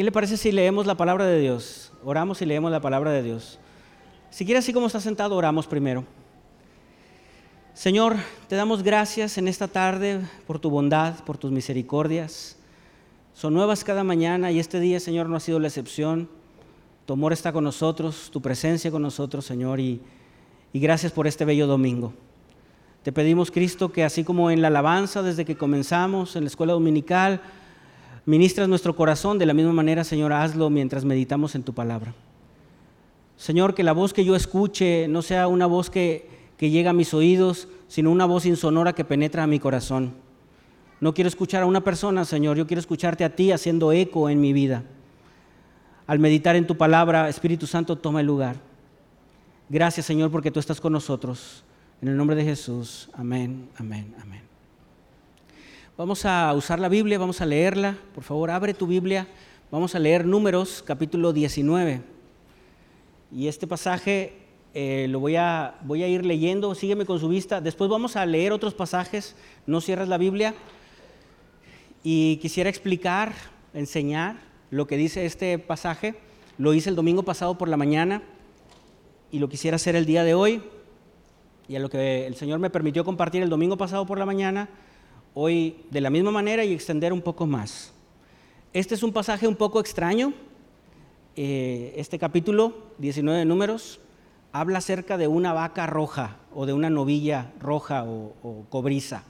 ¿Qué le parece si leemos la palabra de Dios? Oramos y leemos la palabra de Dios. Si quiere, así como está sentado, oramos primero. Señor, te damos gracias en esta tarde por tu bondad, por tus misericordias. Son nuevas cada mañana y este día, Señor, no ha sido la excepción. Tu amor está con nosotros, tu presencia con nosotros, Señor, y, y gracias por este bello domingo. Te pedimos, Cristo, que así como en la alabanza desde que comenzamos en la escuela dominical, ministras nuestro corazón, de la misma manera, Señor, hazlo mientras meditamos en tu palabra. Señor, que la voz que yo escuche no sea una voz que, que llega a mis oídos, sino una voz insonora que penetra a mi corazón. No quiero escuchar a una persona, Señor, yo quiero escucharte a ti haciendo eco en mi vida. Al meditar en tu palabra, Espíritu Santo, toma el lugar. Gracias, Señor, porque tú estás con nosotros. En el nombre de Jesús, amén, amén, amén. Vamos a usar la Biblia, vamos a leerla. Por favor, abre tu Biblia. Vamos a leer Números, capítulo 19. Y este pasaje eh, lo voy a, voy a ir leyendo, sígueme con su vista. Después vamos a leer otros pasajes, no cierres la Biblia. Y quisiera explicar, enseñar lo que dice este pasaje. Lo hice el domingo pasado por la mañana y lo quisiera hacer el día de hoy y a lo que el Señor me permitió compartir el domingo pasado por la mañana, hoy de la misma manera y extender un poco más. Este es un pasaje un poco extraño. Eh, este capítulo 19 de números habla acerca de una vaca roja o de una novilla roja o, cobriza.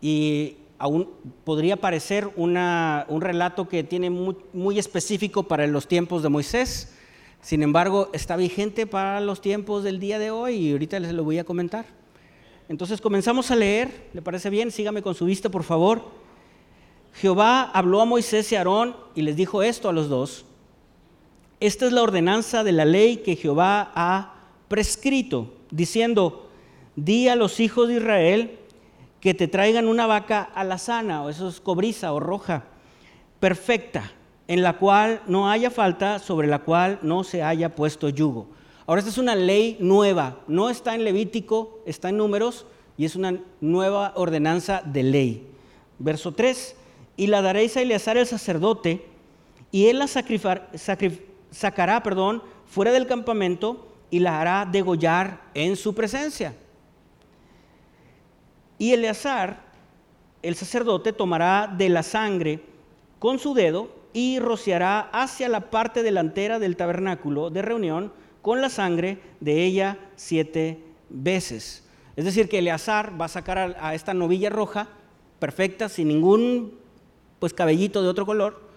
Y aún podría parecer un relato que tiene muy específico para los tiempos de Moisés, sin embargo, está vigente para los tiempos del día de hoy y ahorita les lo voy a comentar. Entonces comenzamos a leer, ¿le parece bien? Sígame con su vista, por favor. Jehová habló a Moisés y Aarón y les dijo esto a los dos. Esta es la ordenanza de la ley que Jehová ha prescrito, diciendo, di a los hijos de Israel que te traigan una vaca alazana, o eso es cobriza o roja, perfecta, en la cual no haya falta, sobre la cual no se haya puesto yugo. Ahora, esta es una ley nueva, no está en Levítico, está en números y es una nueva ordenanza de ley. Verso 3, y la daréis a Eleazar el sacerdote, y él la sacará perdón, fuera del campamento y la hará degollar en su presencia. Y Eleazar, el sacerdote, tomará de la sangre con su dedo y rociará hacia la parte delantera del tabernáculo de reunión con la sangre de ella siete veces. Es decir, que Eleazar va a sacar a, esta novilla roja, perfecta, sin ningún pues, cabellito de otro color,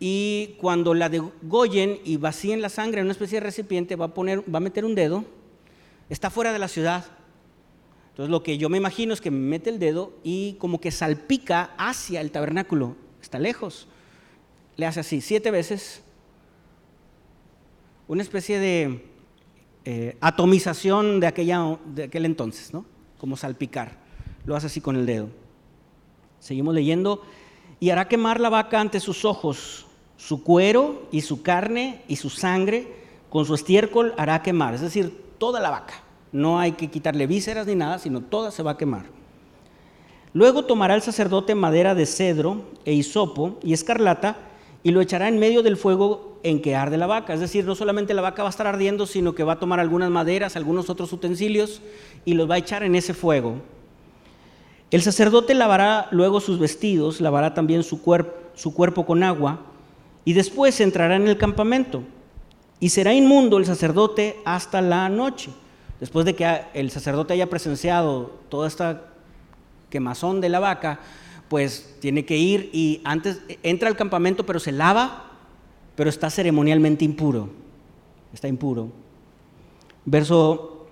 y cuando la degollen y vacíen la sangre en una especie de recipiente, va a, poner, va a meter un dedo, está fuera de la ciudad. Entonces lo que yo me imagino es que mete el dedo y como que salpica hacia el tabernáculo, está lejos le hace así siete veces, una especie de eh, atomización de, aquella, de aquel entonces, ¿no? como salpicar. Lo hace así con el dedo. Seguimos leyendo. Y hará quemar la vaca ante sus ojos, su cuero y su carne y su sangre, con su estiércol hará quemar. Es decir, toda la vaca. No hay que quitarle vísceras ni nada, sino toda se va a quemar. Luego tomará el sacerdote madera de cedro e hisopo y escarlata y lo echará en medio del fuego en que arde la vaca. Es decir, no solamente la vaca va a estar ardiendo, sino que va a tomar algunas maderas, algunos otros utensilios y los va a echar en ese fuego. El sacerdote lavará luego sus vestidos, lavará también su, su cuerpo con agua y después entrará en el campamento y será inmundo el sacerdote hasta la noche. Después de que el sacerdote haya presenciado toda esta quemazón de la vaca, pues tiene que ir y antes entra al campamento, pero se lava, pero está ceremonialmente impuro. Está impuro. Verso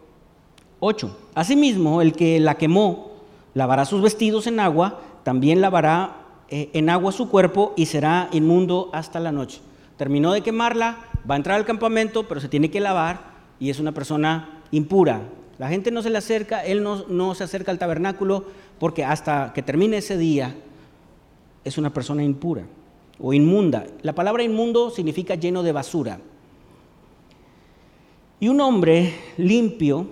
8. Asimismo, el que la quemó lavará sus vestidos en agua, también lavará eh, en agua su cuerpo y será inmundo hasta la noche. Terminó de quemarla, va a entrar al campamento, pero se tiene que lavar y es una persona impura. La gente no se le acerca, él no, no se acerca al tabernáculo porque hasta que termine ese día es una persona impura o inmunda. La palabra inmundo significa lleno de basura. Y un hombre limpio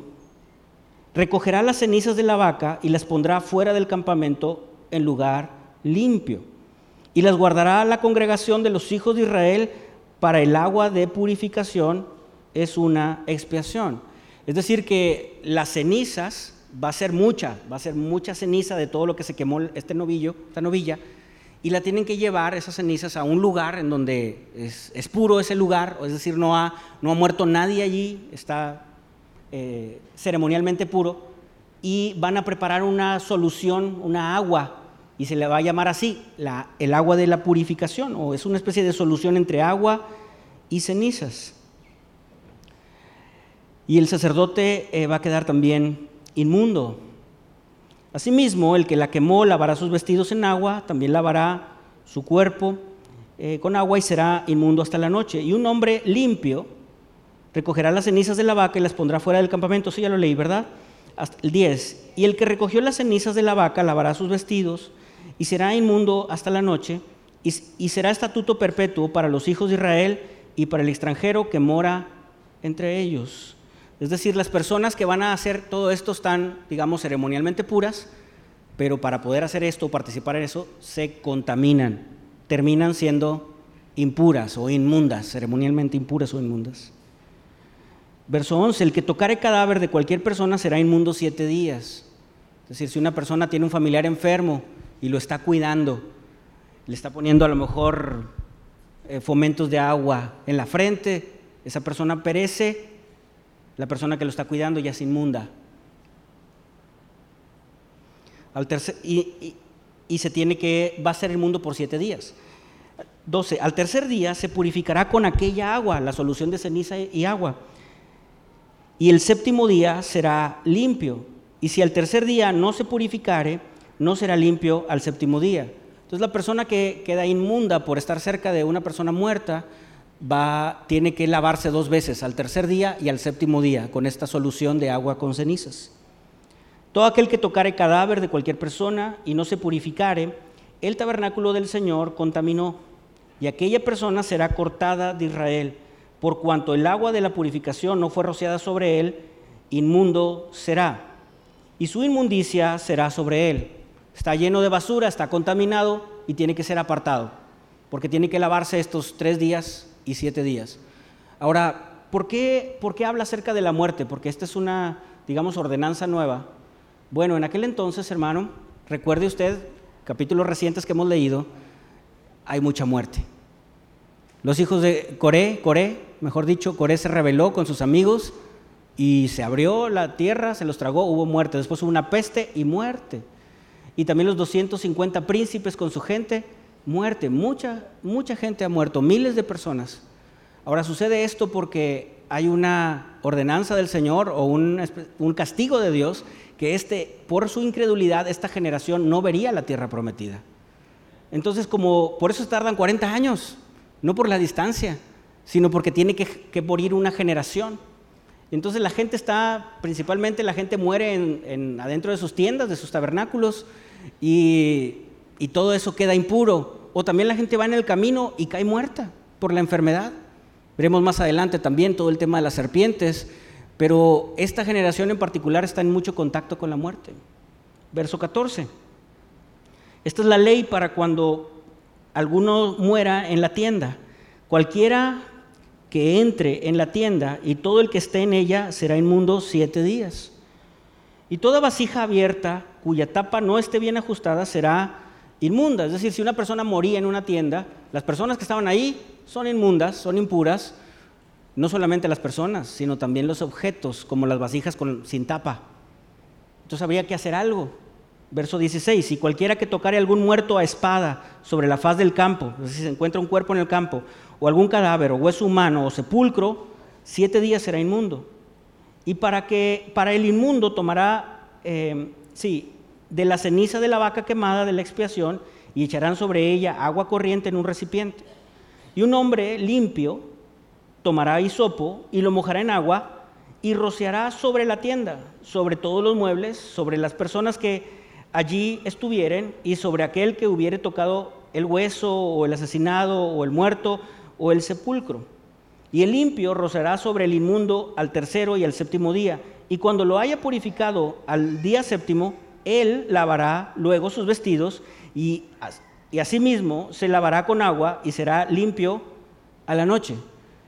recogerá las cenizas de la vaca y las pondrá fuera del campamento en lugar limpio. y las guardará la congregación de los hijos de Israel para el agua de purificación, es una expiación. Es decir, que las cenizas, va a ser mucha, va a ser mucha ceniza de todo lo que se quemó este novillo, esta novilla, y la tienen que llevar esas cenizas a un lugar en donde es, puro ese lugar, es decir, no ha, muerto nadie allí, está eh, ceremonialmente puro, y van a preparar una solución, una agua, y se le va a llamar así, el agua de la purificación, o es una especie de solución entre agua y cenizas. Y el sacerdote eh, va a quedar también inmundo. Asimismo, el que la quemó lavará sus vestidos en agua, también lavará su cuerpo eh, con agua y será inmundo hasta la noche. Y un hombre limpio recogerá las cenizas de la vaca y las pondrá fuera del campamento. Sí, ya lo leí, ¿verdad? Hasta el 10. Y el que recogió las cenizas de la vaca lavará sus vestidos y será inmundo hasta la noche y, y será estatuto perpetuo para los hijos de Israel y para el extranjero que mora entre ellos. Es decir, las personas que van a hacer todo esto están, digamos, ceremonialmente puras, pero para poder hacer esto o participar en eso, se contaminan, terminan siendo impuras o inmundas, ceremonialmente impuras o inmundas. Verso 11, el que tocare cadáver de cualquier persona será inmundo siete días. Es decir, si una persona tiene un familiar enfermo y lo está cuidando, le está poniendo a lo mejor eh, fomentos de agua en la frente, esa persona perece la persona que lo está cuidando ya es inmunda. Al tercer, y, se tiene que, va a ser inmundo por siete días. 12. Al tercer día se purificará con aquella agua, la solución de ceniza y agua. Y el séptimo día será limpio. Y si al tercer día no se purificare, no será limpio al séptimo día. Entonces la persona que queda inmunda por estar cerca de una persona muerta, va, tiene que lavarse dos veces, al tercer día y al séptimo día, con esta solución de agua con cenizas. Todo aquel que tocare cadáver de cualquier persona y no se purificare, el tabernáculo del Señor contaminó, y aquella persona será cortada de Israel, por cuanto el agua de la purificación no fue rociada sobre él, inmundo será, y su inmundicia será sobre él. Está lleno de basura, está contaminado y tiene que ser apartado, porque tiene que lavarse estos tres días y siete días. Ahora, ¿por qué, ¿por qué habla acerca de la muerte? Porque esta es una, digamos, ordenanza nueva. Bueno, en aquel entonces, hermano, recuerde usted, capítulos recientes que hemos leído, hay mucha muerte. Los hijos de Coré, Coré, mejor dicho, Coré se rebeló con sus amigos y se abrió la tierra, se los tragó, hubo muerte. Después hubo una peste y muerte. Y también los 250 príncipes con su gente muerte, mucha, mucha gente ha muerto, miles de personas. Ahora sucede esto porque hay una ordenanza del Señor o un, castigo de Dios que este, por su incredulidad esta generación no vería la tierra prometida. Entonces, como por eso tardan 40 años, no por la distancia, sino porque tiene que, morir una generación. Entonces la gente está, principalmente la gente muere en, adentro de sus tiendas, de sus tabernáculos, y, y todo eso queda impuro o también la gente va en el camino y cae muerta por la enfermedad. Veremos más adelante también todo el tema de las serpientes, pero esta generación en particular está en mucho contacto con la muerte. Verso 14. Esta es la ley para cuando alguno muera en la tienda. Cualquiera que entre en la tienda y todo el que esté en ella será inmundo siete días. Y toda vasija abierta cuya tapa no esté bien ajustada será inmunda. Es decir, si una persona moría en una tienda, las personas que estaban ahí son inmundas, son impuras, no solamente las personas, sino también los objetos, como las vasijas con, sin tapa. Entonces habría que hacer algo. Verso 16, si cualquiera que tocare algún muerto a espada sobre la faz del campo, si se encuentra un cuerpo en el campo, o algún cadáver, o hueso humano, o sepulcro, siete días será inmundo. Y para, que, para el inmundo tomará, eh, sí, de la ceniza de la vaca quemada de la expiación y echarán sobre ella agua corriente en un recipiente. Y un hombre limpio tomará hisopo y lo mojará en agua y rociará sobre la tienda, sobre todos los muebles, sobre las personas que allí estuvieren y sobre aquel que hubiere tocado el hueso o el asesinado o el muerto o el sepulcro. Y el limpio rociará sobre el inmundo al tercero y al séptimo día. Y cuando lo haya purificado al día séptimo, él lavará luego sus vestidos y y asimismo se lavará con agua y será limpio a la noche.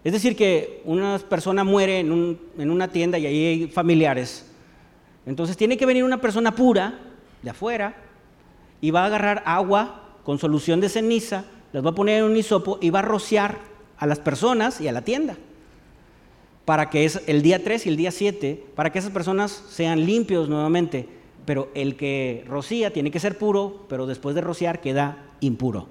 Es decir, que una persona muere en, en una tienda y ahí hay familiares. Entonces tiene que venir una persona pura de afuera y va a agarrar agua con solución de ceniza, las va a poner en un hisopo y va a rociar a las personas y a la tienda. Para que es el día 3 y el día 7, para que esas personas sean limpios nuevamente. Pero el que rocía tiene que ser puro, pero después de rociar queda impuro.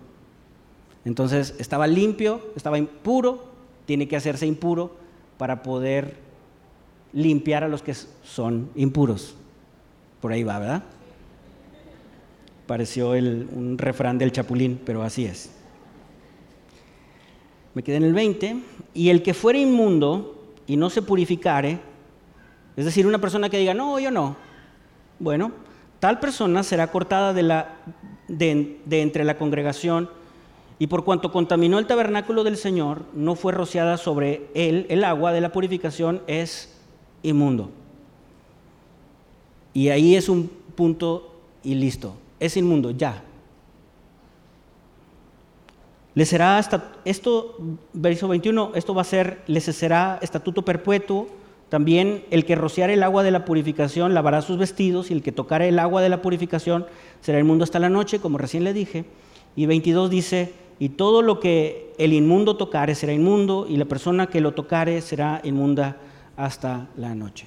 Entonces estaba limpio, estaba impuro, tiene que hacerse impuro para poder limpiar a los que son impuros. Por ahí va, ¿verdad? Pareció un refrán del chapulín, pero así es. Me quedé en el 20. Y el que fuera inmundo y no se purificare, es decir, una persona que diga, no, yo no. Bueno, tal persona será cortada de, la, de, de entre la congregación y por cuanto contaminó el tabernáculo del Señor, no fue rociada sobre él el agua de la purificación, es inmundo. Y ahí es un punto y listo. Es inmundo, ya. Le será hasta, esto, verso 21, esto va a ser, le será estatuto perpetuo. También el que rociare el agua de la purificación lavará sus vestidos y el que tocare el agua de la purificación será inmundo hasta la noche, como recién le dije. Y 22 dice, y todo lo que el inmundo tocare será inmundo, y la persona que lo tocare será inmunda hasta la noche.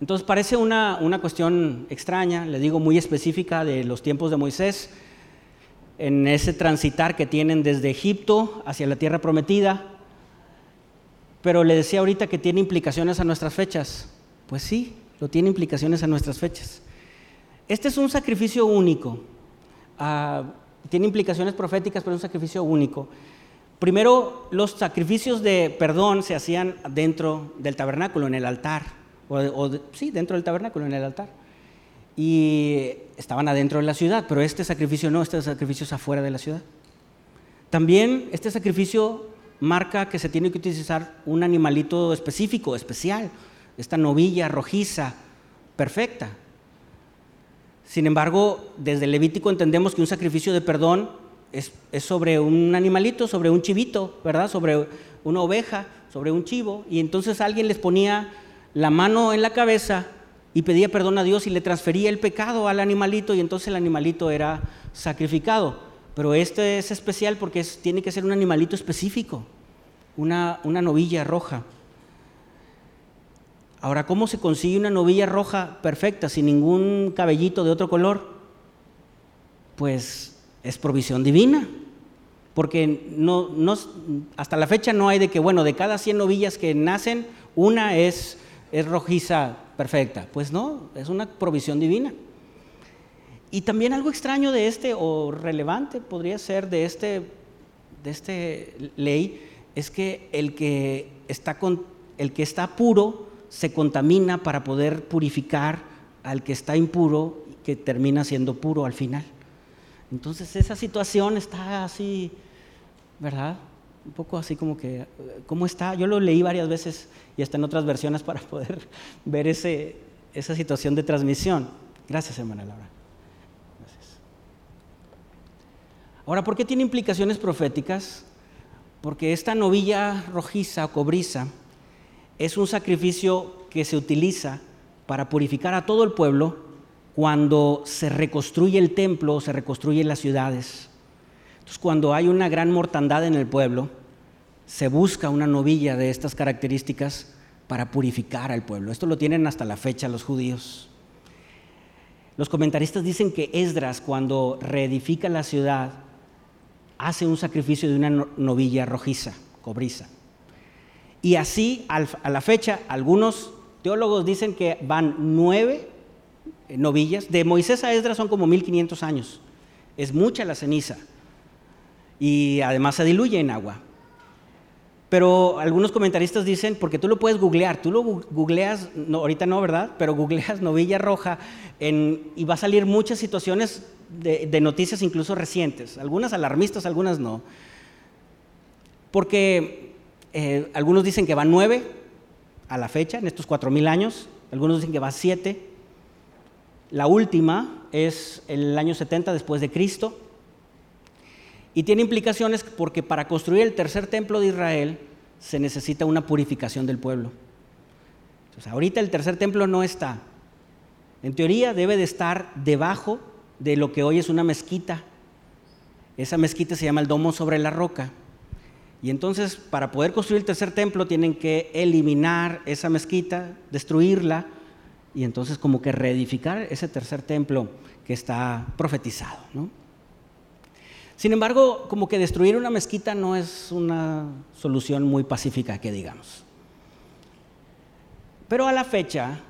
Entonces parece una, una, cuestión extraña, le digo muy específica de los tiempos de Moisés, en ese transitar que tienen desde Egipto hacia la tierra prometida, pero le decía ahorita que tiene implicaciones a nuestras fechas. Pues sí, lo tiene implicaciones a nuestras fechas. Este es un sacrificio único. Ah, tiene implicaciones proféticas, pero es un sacrificio único. Primero, los sacrificios de perdón se hacían dentro del tabernáculo, en el altar, o, sí, dentro del tabernáculo, en el altar. Y estaban adentro de la ciudad, pero este sacrificio no, este sacrificio es afuera de la ciudad. También este sacrificio marca que se tiene que utilizar un animalito específico, especial, esta novilla rojiza, perfecta, sin embargo, desde Levítico entendemos que un sacrificio de perdón es, sobre un animalito, sobre un chivito, ¿verdad? Sobre una oveja, sobre un chivo. Y entonces alguien les ponía la mano en la cabeza y pedía perdón a Dios y le transfería el pecado al animalito y entonces el animalito era sacrificado. Pero este es especial porque tiene que ser un animalito específico, una, novilla roja. Ahora, ¿cómo se consigue una novilla roja perfecta sin ningún cabellito de otro color? Pues es provisión divina. Porque hasta la fecha no hay de que, bueno, de cada 100 novillas que nacen, una es rojiza perfecta. Pues no, es una provisión divina. Y también algo extraño de este, o relevante podría ser de este, de este ley, es que el que está, con, el que está puro se contamina para poder purificar al que está impuro que termina siendo puro al final. Entonces esa situación está así, ¿verdad? Un poco así como que, ¿cómo está? Yo lo leí varias veces y hasta en otras versiones para poder ver ese, esa situación de transmisión. Gracias, hermana Laura. Gracias. Ahora, ¿por qué tiene implicaciones proféticas? Porque esta novilla rojiza o cobriza es un sacrificio que se utiliza para purificar a todo el pueblo cuando se reconstruye el templo o se reconstruyen las ciudades. Entonces, cuando hay una gran mortandad en el pueblo, se busca una novilla de estas características para purificar al pueblo. Esto lo tienen hasta la fecha los judíos. Los comentaristas dicen que Esdras, cuando reedifica la ciudad, hace un sacrificio de una novilla rojiza, cobriza. Y así, a la fecha, algunos teólogos dicen que van nueve novillas. De Moisés a Esdras son como 1500 años. Es mucha la ceniza. Y además se diluye en agua. Pero algunos comentaristas dicen, porque tú lo puedes googlear, tú lo googleas, no, ahorita no, ¿verdad? Pero googleas novilla roja y va a salir muchas situaciones de, noticias incluso recientes, algunas alarmistas, algunas no. Porque eh, algunos dicen que van nueve a la fecha, en estos cuatro mil años. Algunos dicen que va siete. La última es el año 70 después de Cristo. Y tiene implicaciones porque para construir el tercer templo de Israel se necesita una purificación del pueblo. Entonces, ahorita el tercer templo no está. En teoría debe de estar debajo de lo que hoy es una mezquita. Esa mezquita se llama el domo sobre la roca. Y entonces, para poder construir el tercer templo, tienen que eliminar esa mezquita, destruirla, y entonces como que reedificar ese tercer templo que está profetizado. Sin embargo, como que destruir una mezquita no es una solución muy pacífica, que digamos. Pero a la fecha,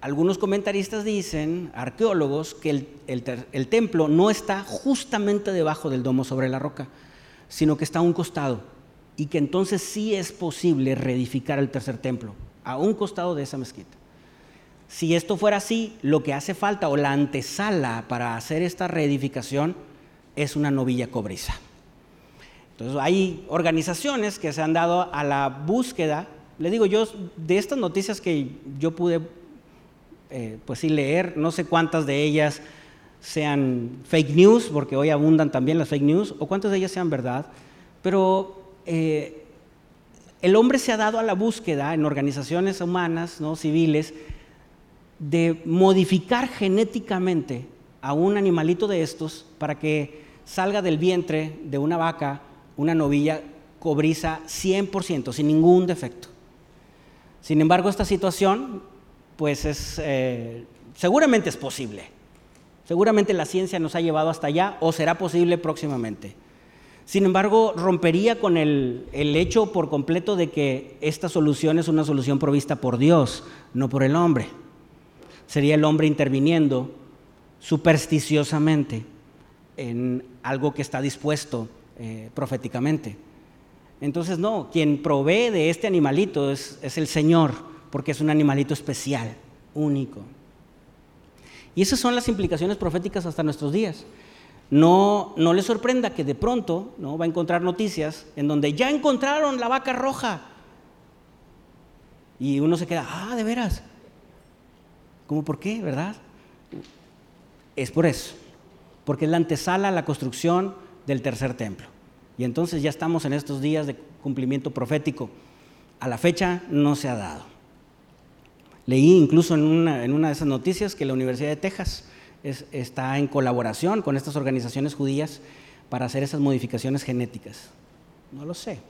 algunos comentaristas dicen, arqueólogos, que el, el templo no está justamente debajo del domo sobre la roca, sino que está a un costado y que entonces sí es posible reedificar el tercer templo, a un costado de esa mezquita. Si esto fuera así, lo que hace falta o la antesala para hacer esta reedificación es una novilla cobriza. Entonces hay organizaciones que se han dado a la búsqueda, le digo yo, de estas noticias que yo pude eh, pues sí leer, no sé cuántas de ellas sean fake news, porque hoy abundan también las fake news, o cuántas de ellas sean verdad, pero eh, el hombre se ha dado a la búsqueda en organizaciones humanas, ¿no? civiles, de modificar genéticamente a un animalito de estos para que salga del vientre de una vaca una novilla cobriza 100%, sin ningún defecto. Sin embargo, esta situación, pues es, eh, seguramente es posible. Seguramente la ciencia nos ha llevado hasta allá o será posible próximamente. Sin embargo, rompería con el, hecho por completo de que esta solución es una solución provista por Dios, no por el hombre. Sería el hombre interviniendo supersticiosamente en algo que está dispuesto eh, proféticamente. Entonces, no, quien provee de este animalito es, es el Señor, porque es un animalito especial, único. Y esas son las implicaciones proféticas hasta nuestros días. No, no le sorprenda que de pronto ¿no? va a encontrar noticias en donde ya encontraron la vaca roja. Y uno se queda, ah, de veras. ¿Cómo por qué, verdad? Es por eso, porque es la antesala a la construcción del tercer templo. Y entonces ya estamos en estos días de cumplimiento profético. A la fecha no se ha dado. Leí incluso en una, en una de esas noticias que la Universidad de Texas está en colaboración con estas organizaciones judías para hacer esas modificaciones genéticas. No lo sé.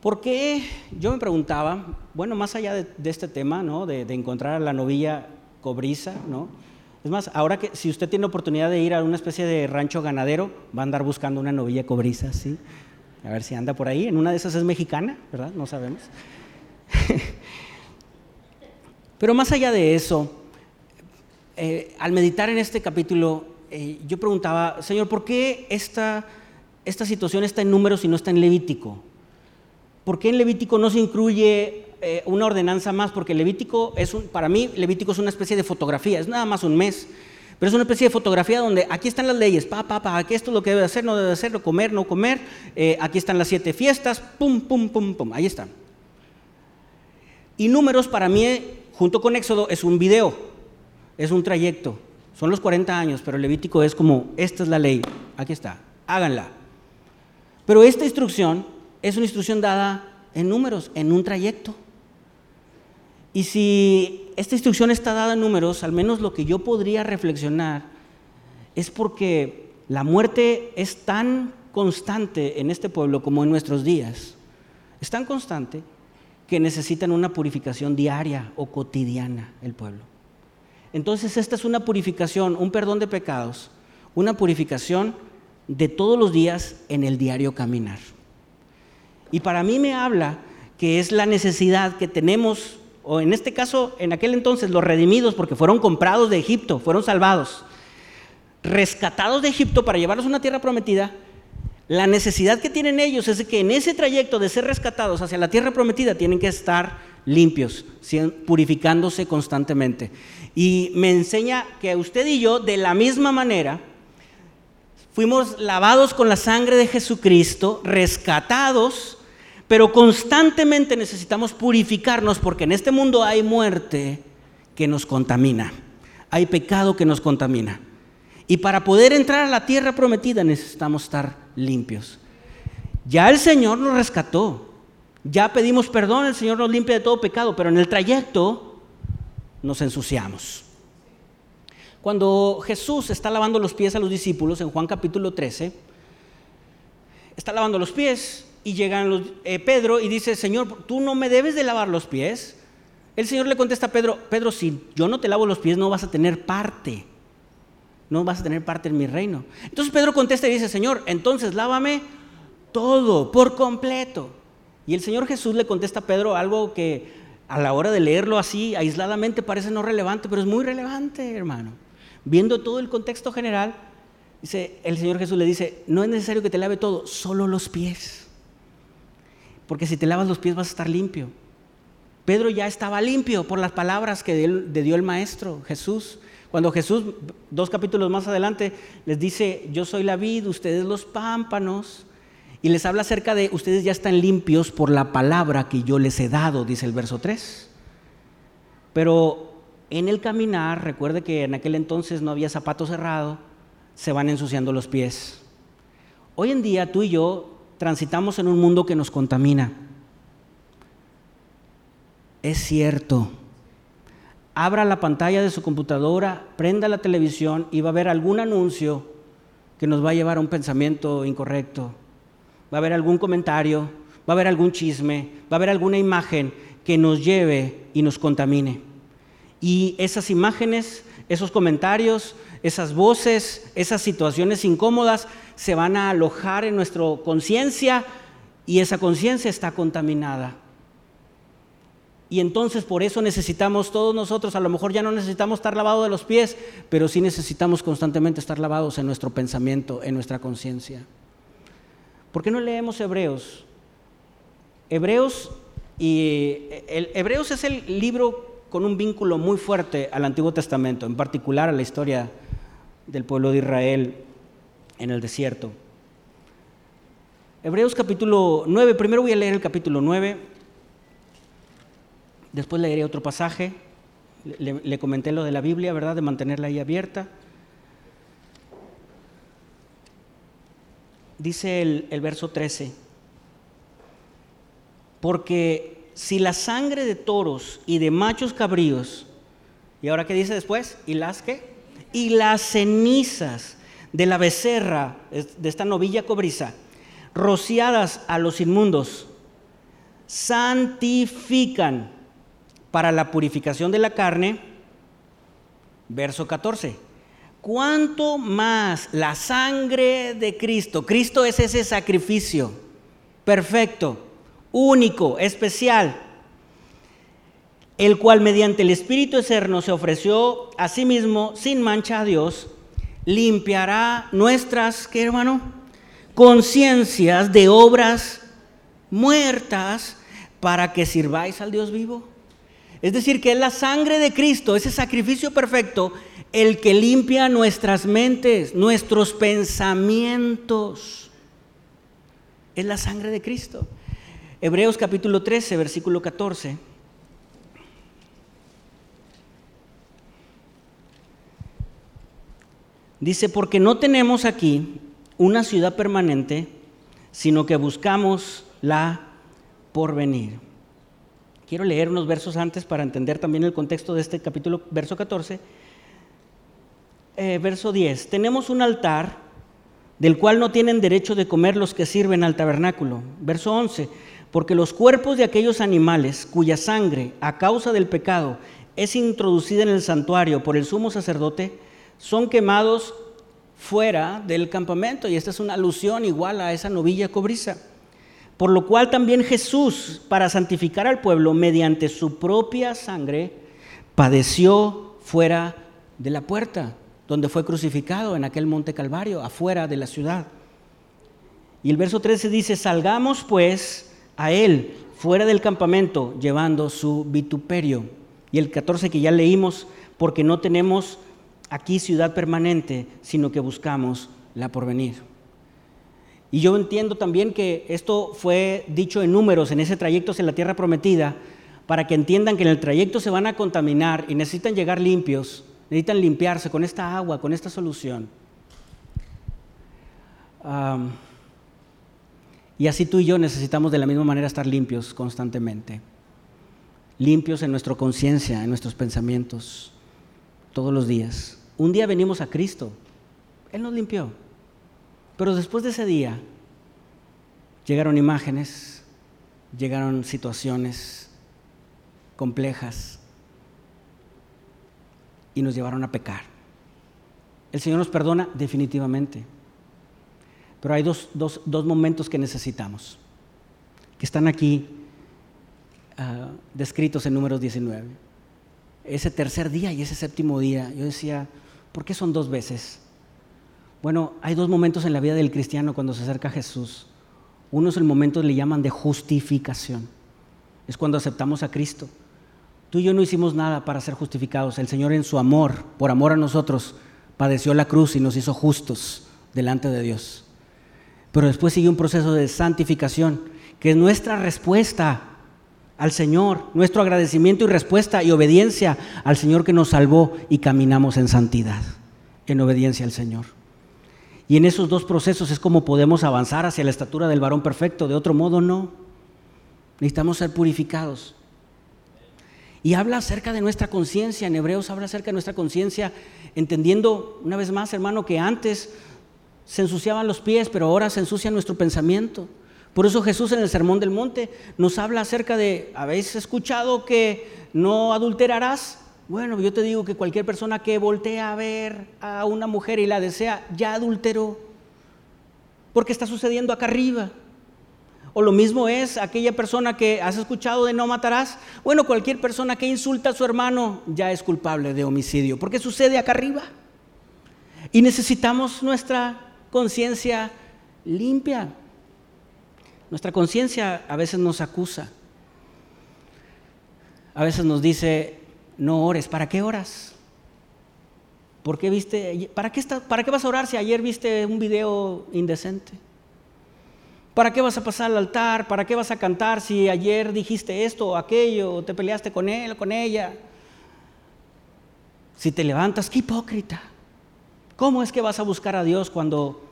¿Por qué? Yo me preguntaba, bueno, más allá de, este tema, ¿no? De, encontrar a la novilla cobriza, ¿no? Es más, ahora que si usted tiene oportunidad de ir a una especie de rancho ganadero, va a andar buscando una novilla cobriza, ¿sí? A ver si anda por ahí. En una de esas es mexicana, ¿verdad? No sabemos. Pero más allá de eso, eh, al meditar en este capítulo, eh, yo preguntaba, Señor, ¿por qué esta, esta situación está en números y no está en Levítico? ¿Por qué en Levítico no se incluye eh, una ordenanza más? Porque Levítico es un, para mí, Levítico es una especie de fotografía, es nada más un mes, pero es una especie de fotografía donde aquí están las leyes, pa, pa, pa, aquí esto es lo que debe hacer, no debe hacer, comer, no comer, aquí están las siete fiestas, pum, pum, pum, pum, ahí están. Y números para mí, junto con Éxodo, es un video es un trayecto, son los 40 años, pero Levítico es como, esta es la ley, aquí está, háganla. Pero esta instrucción es una instrucción dada en números, en un trayecto. Y si esta instrucción está dada en números, al menos lo que yo podría reflexionar es porque la muerte es tan constante en este pueblo como en nuestros días. Es tan constante que necesitan una purificación diaria o cotidiana el pueblo. Entonces esta es una purificación, un perdón de pecados, una purificación de todos los días en el diario caminar. Y para mí me habla que es la necesidad que tenemos, o en este caso, en aquel entonces, los redimidos, porque fueron comprados de Egipto, fueron salvados, rescatados de Egipto para llevarlos a una tierra prometida, la necesidad que tienen ellos es que en ese trayecto de ser rescatados hacia la tierra prometida tienen que estar limpios, purificándose constantemente. Y me enseña que usted y yo, de la misma manera, fuimos lavados con la sangre de Jesucristo, rescatados, pero constantemente necesitamos purificarnos porque en este mundo hay muerte que nos contamina, hay pecado que nos contamina. Y para poder entrar a la tierra prometida necesitamos estar limpios. Ya el Señor nos rescató. Ya pedimos perdón, el Señor nos limpia de todo pecado, pero en el trayecto nos ensuciamos. Cuando Jesús está lavando los pies a los discípulos en Juan capítulo 13, está lavando los pies y llegan los, eh, Pedro y dice, Señor, tú no me debes de lavar los pies. El Señor le contesta a Pedro, Pedro, si yo no te lavo los pies no vas a tener parte, no vas a tener parte en mi reino. Entonces Pedro contesta y dice, Señor, entonces lávame todo, por completo. Y el Señor Jesús le contesta a Pedro algo que a la hora de leerlo así, aisladamente, parece no relevante, pero es muy relevante, hermano. Viendo todo el contexto general, dice, el Señor Jesús le dice, no es necesario que te lave todo, solo los pies. Porque si te lavas los pies vas a estar limpio. Pedro ya estaba limpio por las palabras que le dio el Maestro Jesús. Cuando Jesús, dos capítulos más adelante, les dice, yo soy la vid, ustedes los pámpanos, y les habla acerca de, ustedes ya están limpios por la palabra que yo les he dado, dice el verso 3. Pero en el caminar, recuerde que en aquel entonces no había zapato cerrado, se van ensuciando los pies. Hoy en día tú y yo transitamos en un mundo que nos contamina. Es cierto. Abra la pantalla de su computadora, prenda la televisión y va a ver algún anuncio que nos va a llevar a un pensamiento incorrecto va a haber algún comentario, va a haber algún chisme, va a haber alguna imagen que nos lleve y nos contamine. Y esas imágenes, esos comentarios, esas voces, esas situaciones incómodas se van a alojar en nuestra conciencia y esa conciencia está contaminada. Y entonces por eso necesitamos todos nosotros, a lo mejor ya no necesitamos estar lavados de los pies, pero sí necesitamos constantemente estar lavados en nuestro pensamiento, en nuestra conciencia. ¿Por qué no leemos Hebreos? Hebreos, y el, Hebreos es el libro con un vínculo muy fuerte al Antiguo Testamento, en particular a la historia del pueblo de Israel en el desierto. Hebreos capítulo 9, primero voy a leer el capítulo 9, después leeré otro pasaje, le, le comenté lo de la Biblia, ¿verdad? De mantenerla ahí abierta. dice el, verso 13, porque si la sangre de toros y de machos cabríos, ¿y ahora qué dice después? ¿Y las qué? Y las cenizas de la becerra, de esta novilla cobriza, rociadas a los inmundos, santifican para la purificación de la carne, verso 14 ¿Cuánto más la sangre de Cristo? Cristo es ese sacrificio perfecto, único, especial, el cual mediante el Espíritu Eterno se ofreció a sí mismo sin mancha a Dios, limpiará nuestras, ¿qué hermano? Conciencias de obras muertas para que sirváis al Dios vivo. Es decir, que es la sangre de Cristo, ese sacrificio perfecto, el que limpia nuestras mentes, nuestros pensamientos. Es la sangre de Cristo. Hebreos capítulo 13, versículo 14. Dice, porque no tenemos aquí una ciudad permanente, sino que buscamos la porvenir. Quiero leer unos versos antes para entender también el contexto de este capítulo, verso 14 eh, verso 10, tenemos un altar del cual no tienen derecho de comer los que sirven al tabernáculo. Verso 11, porque los cuerpos de aquellos animales cuya sangre a causa del pecado es introducida en el santuario por el sumo sacerdote, son quemados fuera del campamento. Y esta es una alusión igual a esa novilla cobriza. Por lo cual también Jesús, para santificar al pueblo mediante su propia sangre, padeció fuera de la puerta donde fue crucificado en aquel monte Calvario, afuera de la ciudad. Y el verso 13 dice, salgamos pues a él fuera del campamento llevando su vituperio. Y el 14 que ya leímos, porque no tenemos aquí ciudad permanente, sino que buscamos la porvenir. Y yo entiendo también que esto fue dicho en números en ese trayecto hacia la tierra prometida, para que entiendan que en el trayecto se van a contaminar y necesitan llegar limpios necesitan limpiarse con esta agua, con esta solución. y así tú y yo necesitamos de la misma manera estar limpios constantemente. Limpios en nuestra conciencia, en nuestros pensamientos, todos los días. Un día venimos a Cristo, Él nos limpió. Pero después de ese día llegaron imágenes, llegaron situaciones complejas y nos llevaron a pecar. El Señor nos perdona definitivamente. Pero hay dos, momentos que necesitamos, que están aquí ah, descritos en números 19. Ese tercer día y ese séptimo día, yo decía, ¿por qué son dos veces? Bueno, hay dos momentos en la vida del cristiano cuando se acerca a Jesús. Uno es el momento, le llaman de justificación. Es cuando aceptamos a Cristo. Tú y yo no hicimos nada para ser justificados. El Señor en su amor, por amor a nosotros, padeció la cruz y nos hizo justos delante de Dios. Pero después sigue un proceso de santificación, que es nuestra respuesta al Señor, nuestro agradecimiento y respuesta y obediencia al Señor que nos salvó y caminamos en santidad, en obediencia al Señor. Y en esos dos procesos es como podemos avanzar hacia la estatura del varón perfecto, de otro modo no. Necesitamos ser purificados. Y habla acerca de nuestra conciencia, en Hebreos habla acerca de nuestra conciencia, entendiendo una vez más, hermano, que antes se ensuciaban los pies, pero ahora se ensucia nuestro pensamiento. Por eso Jesús en el Sermón del Monte nos habla acerca de, ¿habéis escuchado que no adulterarás? Bueno, yo te digo que cualquier persona que voltea a ver a una mujer y la desea, ya adulteró. Porque está sucediendo acá arriba. O lo mismo es aquella persona que has escuchado de no matarás. Bueno, cualquier persona que insulta a su hermano ya es culpable de homicidio, porque sucede acá arriba. Y necesitamos nuestra conciencia limpia. Nuestra conciencia a veces nos acusa. A veces nos dice, no ores. ¿Para qué oras? ¿Por qué viste? ¿Para qué, ¿Para qué vas a orar si ayer viste un video indecente? ¿Para qué vas a pasar al altar? ¿Para qué vas a cantar si ayer dijiste esto o aquello? O te peleaste con él o con ella. Si te levantas, qué hipócrita. ¿Cómo es que vas a buscar a Dios cuando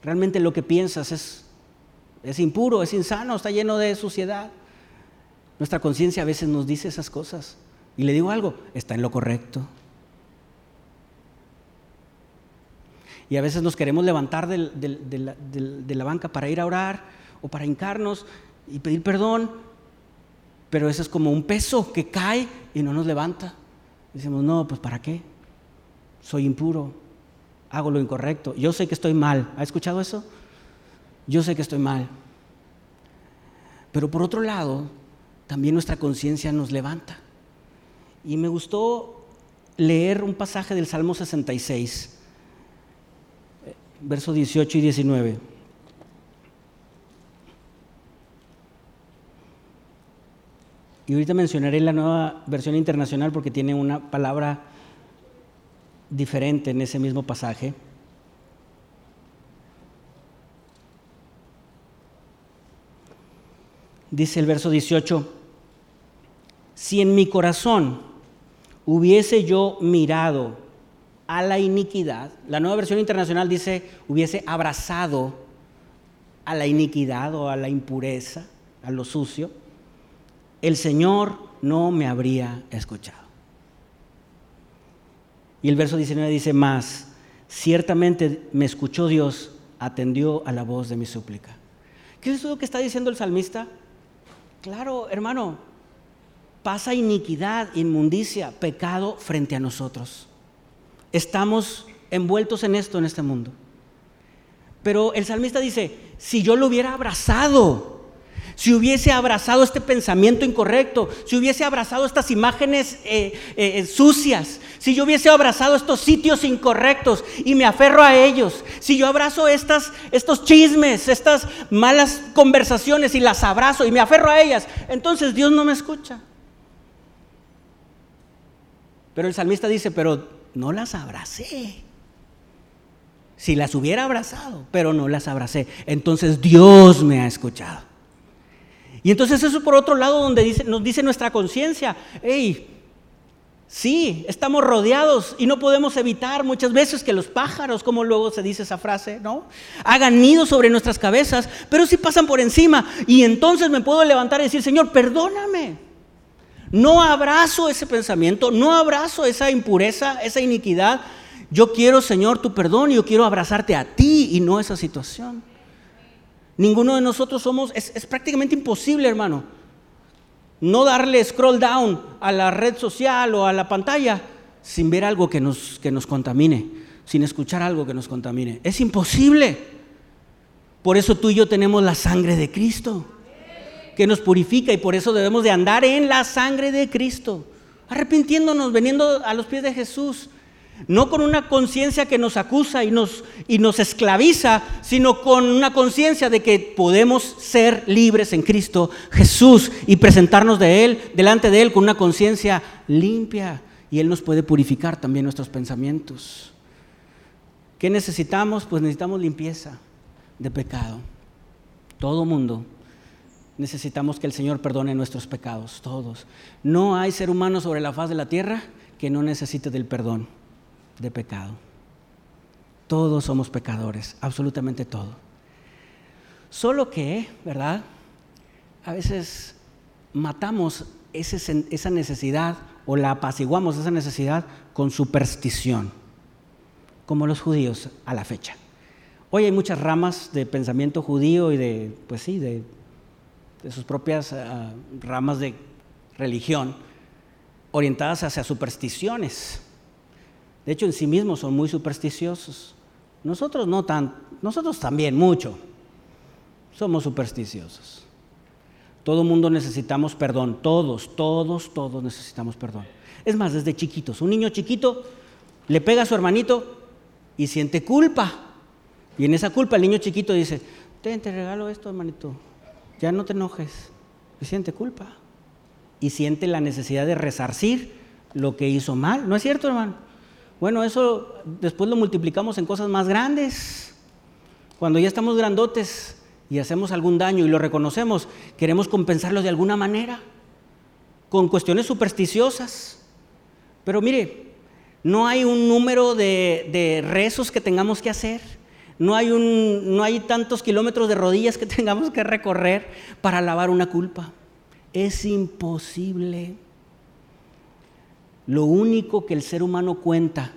realmente lo que piensas es, es impuro, es insano, está lleno de suciedad? Nuestra conciencia a veces nos dice esas cosas. Y le digo algo, está en lo correcto. Y a veces nos queremos levantar de la banca para ir a orar o para hincarnos y pedir perdón, pero eso es como un peso que cae y no nos levanta. Decimos, no, pues ¿para qué? Soy impuro, hago lo incorrecto. Yo sé que estoy mal. ¿Ha escuchado eso? Yo sé que estoy mal. Pero por otro lado, también nuestra conciencia nos levanta. Y me gustó leer un pasaje del Salmo 66, versos 18 y 19. Y ahorita mencionaré la nueva versión internacional porque tiene una palabra diferente en ese mismo pasaje. Dice el verso 18, si en mi corazón hubiese yo mirado a la iniquidad, la nueva versión internacional dice, hubiese abrazado a la iniquidad o a la impureza, a lo sucio, el Señor no me habría escuchado. Y el verso 19 dice más, ciertamente me escuchó Dios, atendió a la voz de mi súplica. ¿Qué es lo que está diciendo el salmista? Claro, hermano, pasa iniquidad, inmundicia, pecado frente a nosotros. Estamos envueltos en esto en este mundo. Pero el salmista dice, si yo lo hubiera abrazado, si hubiese abrazado este pensamiento incorrecto, si hubiese abrazado estas imágenes eh, eh, sucias, si yo hubiese abrazado estos sitios incorrectos y me aferro a ellos, si yo abrazo estas, estos chismes, estas malas conversaciones y las abrazo y me aferro a ellas, entonces Dios no me escucha. Pero el salmista dice, pero no las abracé. Si las hubiera abrazado, pero no las abracé, entonces Dios me ha escuchado. Y entonces eso por otro lado donde dice, nos dice nuestra conciencia, hey, Sí, estamos rodeados y no podemos evitar muchas veces que los pájaros, como luego se dice esa frase, ¿no? Hagan nido sobre nuestras cabezas, pero si pasan por encima y entonces me puedo levantar y decir, Señor, perdóname. No abrazo ese pensamiento, no abrazo esa impureza, esa iniquidad. Yo quiero, Señor, tu perdón y yo quiero abrazarte a ti y no esa situación. Ninguno de nosotros somos, es, prácticamente imposible, hermano no darle scroll down a la red social o a la pantalla sin ver algo que nos, que nos contamine, sin escuchar algo que nos contamine. Es imposible. Por eso tú y yo tenemos la sangre de Cristo, que nos purifica y por eso debemos de andar en la sangre de Cristo, arrepintiéndonos, veniendo a los pies de Jesús no con una conciencia que nos acusa y nos, y nos esclaviza, sino con una conciencia de que podemos ser libres en Cristo Jesús y presentarnos de Él, delante de Él con una conciencia limpia. Y Él nos puede purificar también nuestros pensamientos. ¿Qué necesitamos? Pues necesitamos limpieza de pecado. Todo mundo necesitamos que el Señor perdone nuestros pecados, todos. No hay ser humano sobre la faz de la tierra que no necesite del perdón de pecado. Todos somos pecadores, absolutamente todo. Solo que, ¿verdad? A veces matamos esa necesidad o la apaciguamos esa necesidad con superstición, como los judíos a la fecha. Hoy hay muchas ramas de pensamiento judío y de, pues sí, de, sus propias ah, ramas de religión orientadas hacia supersticiones. De hecho, en sí mismos son muy supersticiosos. Nosotros no tan, nosotros también mucho. Somos supersticiosos. Todo mundo necesitamos perdón, todos, todos, todos necesitamos perdón. Es más, desde chiquitos, un niño chiquito le pega a su hermanito y siente culpa. Y en esa culpa el niño chiquito dice, te regalo esto, hermanito, ya no te enojes. Y siente culpa. Y siente la necesidad de resarcir lo que hizo mal. ¿No es cierto, hermano? Bueno, eso después lo multiplicamos en cosas más grandes. Cuando ya estamos grandotes y hacemos algún daño y lo reconocemos, queremos compensarlo de alguna manera, con cuestiones supersticiosas. Pero mire, no hay un número de, rezos que tengamos que hacer, no hay, un, no hay tantos kilómetros de rodillas que tengamos que recorrer para lavar una culpa. Es imposible. Lo único que el ser humano cuenta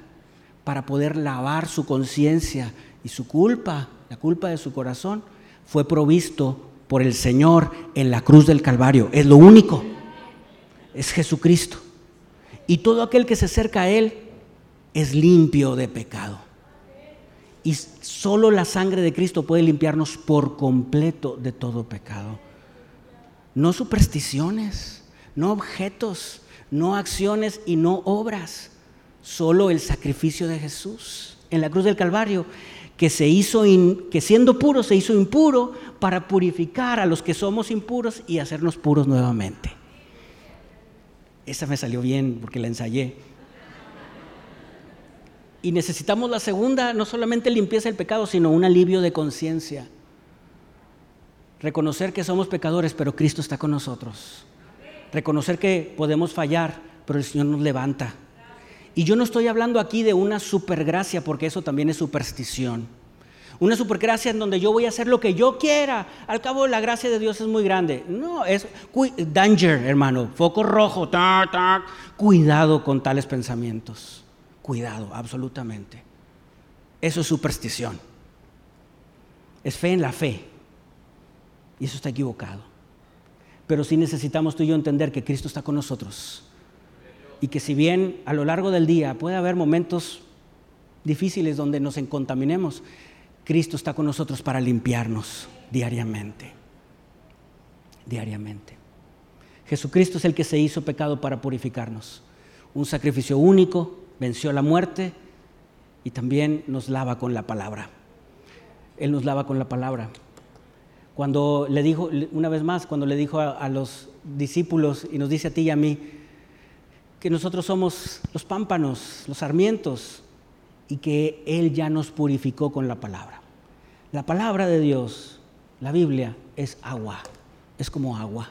para poder lavar su conciencia y su culpa, la culpa de su corazón, fue provisto por el Señor en la cruz del Calvario. Es lo único. Es Jesucristo. Y todo aquel que se acerca a Él es limpio de pecado. Y solo la sangre de Cristo puede limpiarnos por completo de todo pecado. No supersticiones, no objetos, no acciones y no obras, solo el sacrificio de Jesús en la cruz del Calvario, que se hizo que siendo puro se hizo impuro para purificar a los que somos impuros y hacernos puros nuevamente. Esa me salió bien porque la ensayé. Y necesitamos la segunda, no solamente limpieza del pecado, sino un alivio de conciencia. Reconocer que somos pecadores, pero Cristo está con nosotros reconocer que podemos fallar, pero el Señor nos levanta. Y yo no estoy hablando aquí de una supergracia, porque eso también es superstición. Una supergracia en donde yo voy a hacer lo que yo quiera. Al cabo, la gracia de Dios es muy grande. No, es danger, hermano. Foco rojo. Cuidado con tales pensamientos. Cuidado, absolutamente. Eso es superstición. Es fe en la fe. Y eso está equivocado. Pero sí necesitamos tú y yo entender que Cristo está con nosotros. Y que si bien a lo largo del día puede haber momentos difíciles donde nos contaminemos, Cristo está con nosotros para limpiarnos diariamente. Diariamente. Jesucristo es el que se hizo pecado para purificarnos. Un sacrificio único, venció la muerte y también nos lava con la palabra. Él nos lava con la palabra. Cuando le dijo, una vez más, cuando le dijo a, los discípulos y nos dice a ti y a mí, que nosotros somos los pámpanos, los sarmientos, y que Él ya nos purificó con la palabra. La palabra de Dios, la Biblia, es agua, es como agua.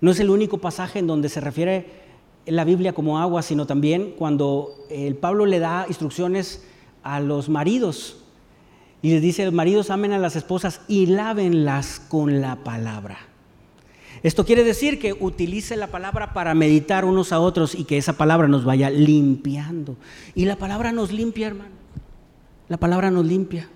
No es el único pasaje en donde se refiere la Biblia como agua, sino también cuando el Pablo le da instrucciones a los maridos y les dice, maridos amen a las esposas y lávenlas con la palabra. Esto quiere decir que utilice la palabra para meditar unos a otros y que esa palabra nos vaya limpiando. Y la palabra nos limpia, hermano. La palabra nos limpia.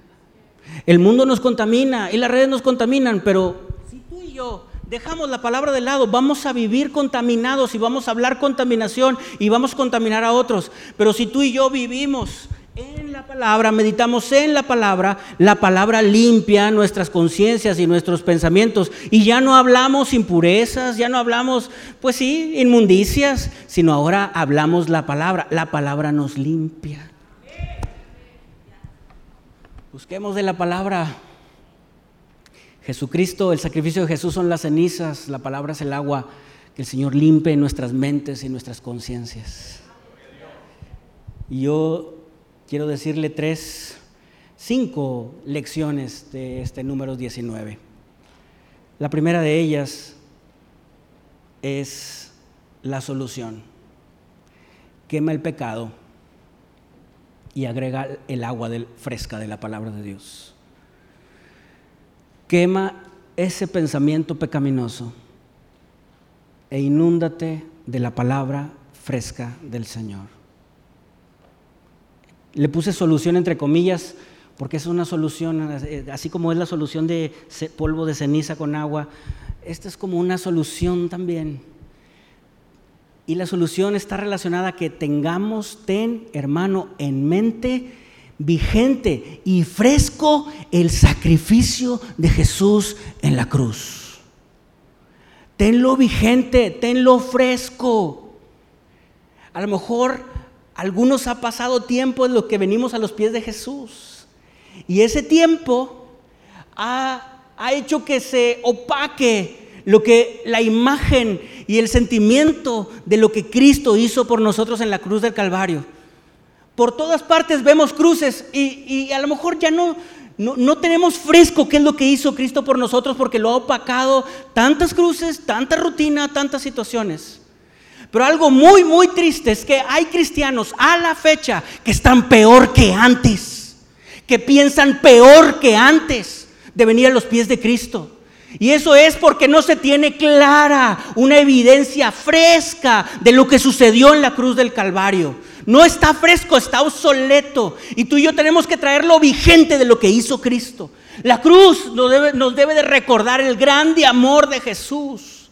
El mundo nos contamina y las redes nos contaminan, pero si tú y yo dejamos la palabra de lado, vamos a vivir contaminados y vamos a hablar contaminación y vamos a contaminar a otros. Pero si tú y yo vivimos en la palabra, meditamos en la palabra, la palabra limpia nuestras conciencias y nuestros pensamientos. Y ya no hablamos impurezas, ya no hablamos, pues sí, inmundicias, sino ahora hablamos la palabra. La palabra nos limpia. Busquemos de la palabra. Jesucristo, el sacrificio de Jesús son las cenizas, la palabra es el agua que el Señor limpie nuestras mentes y nuestras conciencias. Y yo quiero decirle tres, cinco lecciones de este número 19. La primera de ellas es la solución. Quema el pecado y agrega el agua fresca de la palabra de Dios. Quema ese pensamiento pecaminoso e inúndate de la palabra fresca del Señor. Le puse solución entre comillas porque es una solución, así como es la solución de polvo de ceniza con agua, esta es como una solución también y la solución está relacionada a que tengamos, ten, hermano, en mente vigente y fresco el sacrificio de Jesús en la cruz. Tenlo vigente, tenlo fresco. A lo mejor algunos ha pasado tiempo en lo que venimos a los pies de Jesús. Y ese tiempo ha, ha hecho que se opaque lo que la imagen y el sentimiento de lo que Cristo hizo por nosotros en la cruz del Calvario. Por todas partes vemos cruces y, a lo mejor ya no, no, no, tenemos fresco qué es lo que hizo Cristo por nosotros porque lo ha opacado tantas cruces, tanta rutina, tantas situaciones. Pero algo muy, muy triste es que hay cristianos a la fecha que están peor que antes, que piensan peor que antes de venir a los pies de Cristo. Y eso es porque no se tiene clara una evidencia fresca de lo que sucedió en la cruz del Calvario. No está fresco, está obsoleto. Y tú y yo tenemos que traerlo vigente de lo que hizo Cristo. La cruz nos debe, nos debe de recordar el grande amor de Jesús.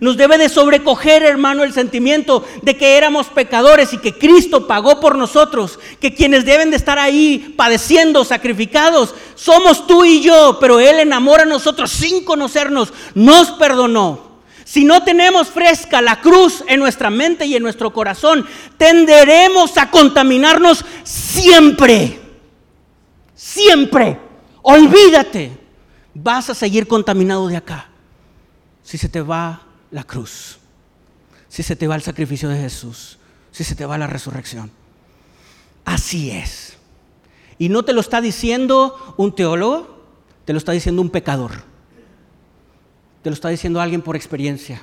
Nos debe de sobrecoger, hermano, el sentimiento de que éramos pecadores y que Cristo pagó por nosotros, que quienes deben de estar ahí padeciendo, sacrificados, somos tú y yo, pero Él enamora a nosotros sin conocernos, nos perdonó. Si no tenemos fresca la cruz en nuestra mente y en nuestro corazón, tenderemos a contaminarnos siempre. Siempre. Olvídate. Vas a seguir contaminado de acá. Si se te va la cruz, si se te va el sacrificio de Jesús, si se te va la resurrección. Así es. Y no te lo está diciendo un teólogo, te lo está diciendo un pecador. Te lo está diciendo alguien por experiencia.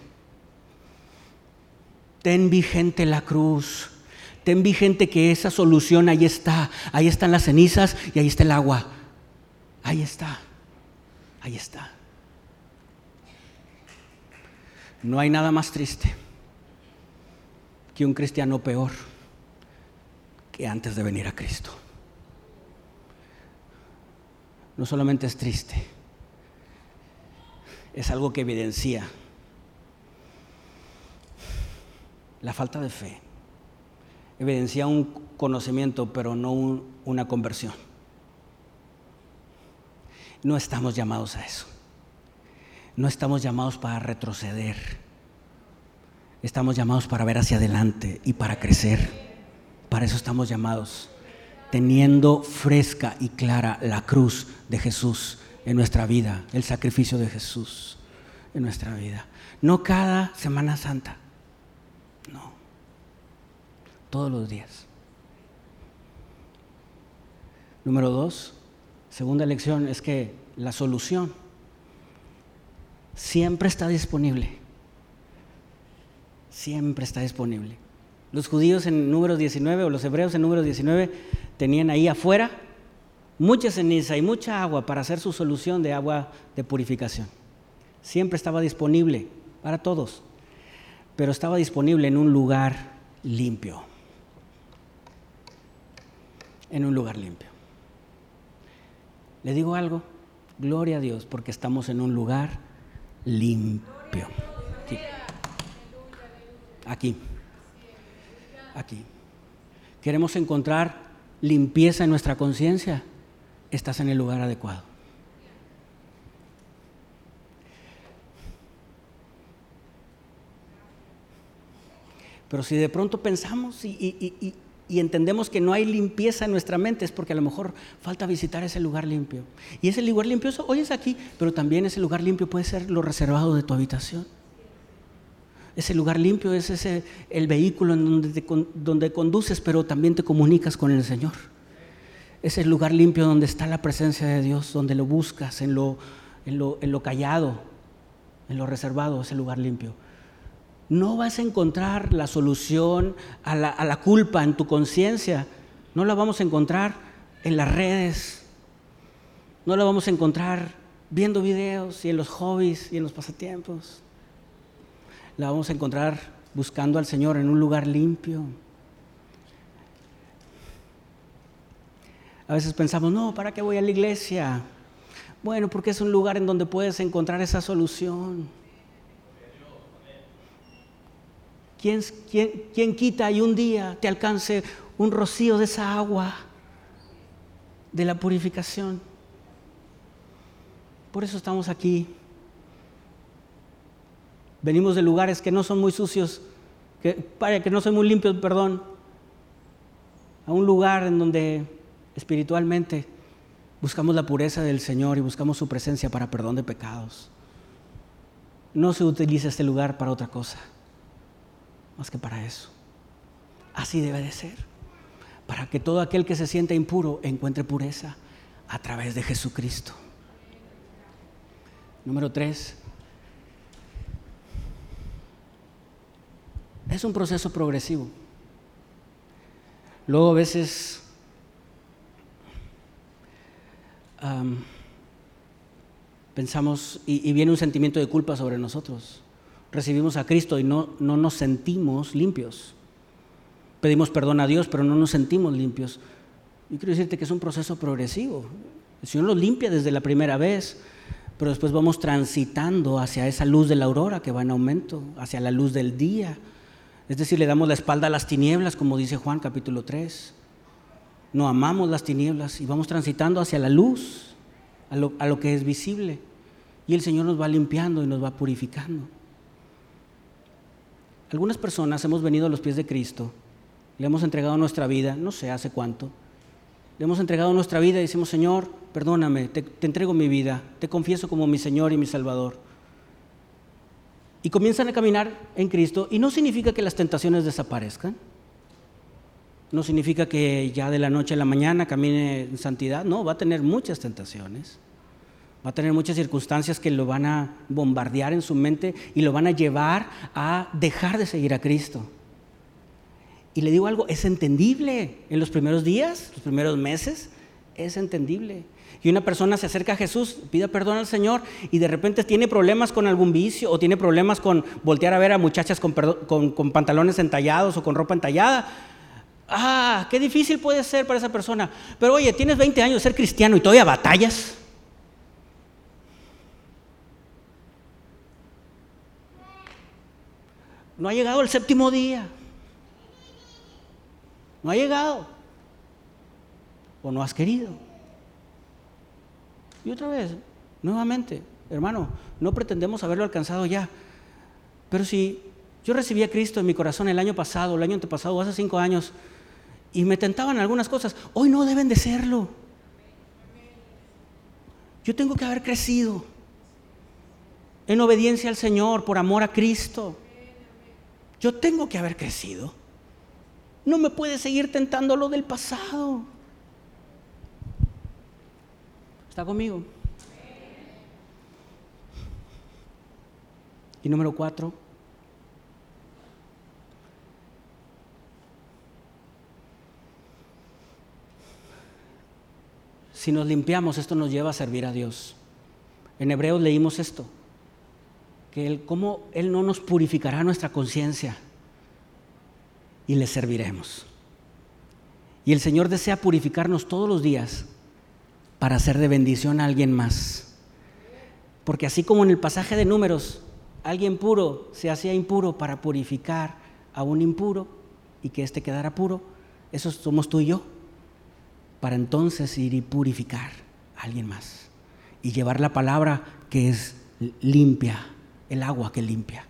Ten vigente la cruz. Ten vigente que esa solución ahí está. Ahí están las cenizas y ahí está el agua. Ahí está. Ahí está. No hay nada más triste que un cristiano peor que antes de venir a Cristo. No solamente es triste, es algo que evidencia la falta de fe. Evidencia un conocimiento, pero no una conversión. No estamos llamados a eso. No estamos llamados para retroceder. Estamos llamados para ver hacia adelante y para crecer. Para eso estamos llamados. Teniendo fresca y clara la cruz de Jesús en nuestra vida, el sacrificio de Jesús en nuestra vida. No cada Semana Santa. No. Todos los días. Número dos, segunda lección es que la solución siempre está disponible. siempre está disponible. Los judíos en número 19 o los hebreos en número 19 tenían ahí afuera mucha ceniza y mucha agua para hacer su solución de agua de purificación. Siempre estaba disponible para todos, pero estaba disponible en un lugar limpio. En un lugar limpio. Le digo algo, gloria a Dios, porque estamos en un lugar limpio. Aquí. Aquí. Queremos encontrar limpieza en nuestra conciencia. Estás en el lugar adecuado. Pero si de pronto pensamos y, entendemos que no hay limpieza en nuestra mente, es porque a lo mejor falta visitar ese lugar limpio. Y ese lugar limpio hoy es aquí, pero también ese lugar limpio puede ser lo reservado de tu habitación. Ese lugar limpio es ese, el vehículo en donde, donde conduces, pero también te comunicas con el Señor. Es el lugar limpio donde está la presencia de Dios, donde lo buscas, en lo, en lo, en lo callado, en lo reservado, ese lugar limpio no vas a encontrar la solución a la, culpa en tu conciencia. No la vamos a encontrar en las redes. No la vamos a encontrar viendo videos y en los hobbies y en los pasatiempos. La vamos a encontrar buscando al Señor en un lugar limpio. A veces pensamos, no, ¿para qué voy a la iglesia? Bueno, porque es un lugar en donde puedes encontrar esa solución. ¿Quién, quita y un día te alcance un rocío de esa agua de la purificación? Por eso estamos aquí. Venimos de lugares que no son muy sucios, que, para que no son muy limpios, perdón, a un lugar en donde espiritualmente buscamos la pureza del Señor y buscamos su presencia para perdón de pecados. No se utiliza este lugar para otra cosa más que para eso. Así debe de ser. Para que todo aquel que se sienta impuro encuentre pureza a través de Jesucristo. Número tres. Es un proceso progresivo. Luego a veces pensamos y viene un sentimiento de culpa sobre nosotros recibimos a Cristo y no, no nos sentimos limpios. Pedimos perdón a Dios, pero no nos sentimos limpios. Yo quiero decirte que es un proceso progresivo. El Señor lo limpia desde la primera vez, pero después vamos transitando hacia esa luz de la aurora que va en aumento, hacia la luz del día. Es decir, le damos la espalda a las tinieblas, como dice Juan capítulo 3. No amamos las tinieblas y vamos transitando hacia la luz, a lo, que es visible. Y el Señor nos va limpiando y nos va purificando. Algunas personas hemos venido a los pies de Cristo, le hemos entregado nuestra vida, no sé hace cuánto, le hemos entregado nuestra vida y decimos, Señor, perdóname, te, entrego mi vida, te confieso como mi Señor y mi Salvador. Y comienzan a caminar en Cristo y no significa que las tentaciones desaparezcan, no significa que ya de la noche a la mañana camine en santidad, no, va a tener muchas tentaciones. Va a tener muchas circunstancias que lo van a bombardear en su mente y lo van a llevar a dejar de seguir a Cristo. Y le digo algo, es entendible en los primeros días, los primeros meses, es entendible. Y una persona se acerca a Jesús, pide perdón al Señor y de repente tiene problemas con algún vicio o tiene problemas con voltear a ver a muchachas con, con pantalones entallados o con ropa entallada. Ah, qué difícil puede ser para esa persona. Pero oye, tienes 20 años de ser cristiano y todavía batallas. No ha llegado el séptimo día. No ha llegado. O no has querido. Y otra vez, nuevamente, hermano, no pretendemos haberlo alcanzado ya. Pero si yo recibí a Cristo en mi corazón el año pasado, el año antepasado, hace cinco años, y me tentaban algunas cosas, hoy no deben de serlo. Yo tengo que haber crecido en obediencia al Señor, por amor a Cristo. Yo tengo que haber crecido. No me puede seguir tentando lo del pasado. ¿Está conmigo? Y número cuatro, si nos limpiamos, esto nos lleva a servir a Dios. En Hebreos leímos esto, que él, cómo Él no nos purificará nuestra conciencia y le serviremos. Y el Señor desea purificarnos todos los días para hacer de bendición a alguien más. Porque así como en el pasaje de números, alguien puro se hacía impuro para purificar a un impuro y que éste quedara puro, eso somos tú y yo, para entonces ir y purificar a alguien más y llevar la palabra que es limpia, el agua que limpia.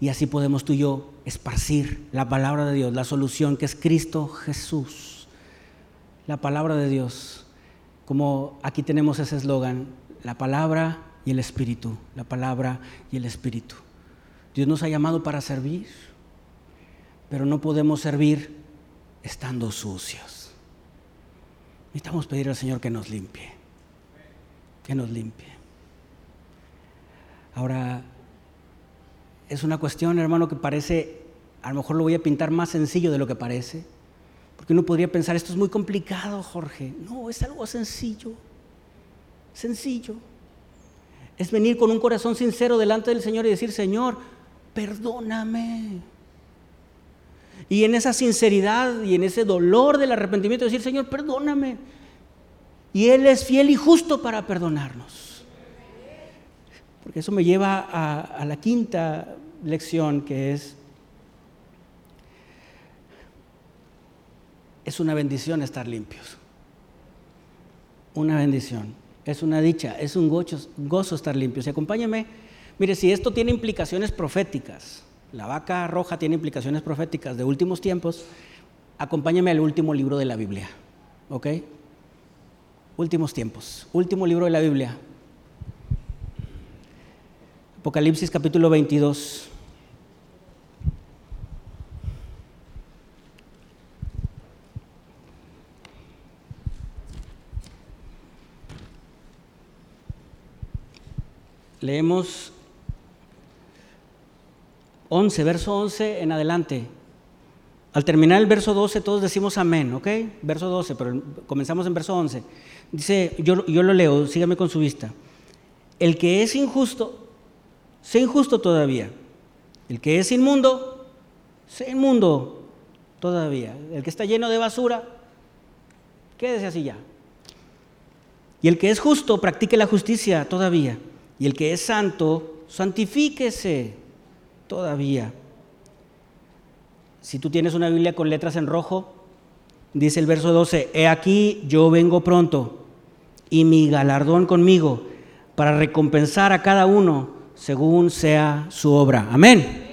Y así podemos tú y yo esparcir la palabra de Dios, la solución que es Cristo Jesús. La palabra de Dios, como aquí tenemos ese eslogan, la palabra y el espíritu, la palabra y el espíritu. Dios nos ha llamado para servir, pero no podemos servir estando sucios. Necesitamos pedir al Señor que nos limpie, que nos limpie. Ahora, es una cuestión, hermano, que parece, a lo mejor lo voy a pintar más sencillo de lo que parece, porque uno podría pensar, esto es muy complicado, Jorge. No, es algo sencillo, sencillo. Es venir con un corazón sincero delante del Señor y decir, Señor, perdóname. Y en esa sinceridad y en ese dolor del arrepentimiento decir, Señor, perdóname. Y Él es fiel y justo para perdonarnos. Porque eso me lleva a, la quinta lección que es, es una bendición estar limpios. Una bendición. Es una dicha, es un gozo, estar limpios. Y acompáñame, mire, si esto tiene implicaciones proféticas, la vaca roja tiene implicaciones proféticas de últimos tiempos, acompáñame al último libro de la Biblia, ¿ok? Últimos tiempos, último libro de la Biblia. Apocalipsis capítulo 22. Leemos 11, verso 11 en adelante. Al terminar el verso 12 todos decimos amén, ¿ok? Verso 12, pero comenzamos en verso 11. Dice, yo, yo lo leo, sígame con su vista. El que es injusto, sea injusto todavía. El que es inmundo, sea inmundo todavía. El que está lleno de basura, quédese así ya. Y el que es justo, practique la justicia todavía. Y el que es santo, santifíquese todavía. Si tú tienes una Biblia con letras en rojo, dice el verso 12, he aquí yo vengo pronto y mi galardón conmigo para recompensar a cada uno según sea su obra. Amén.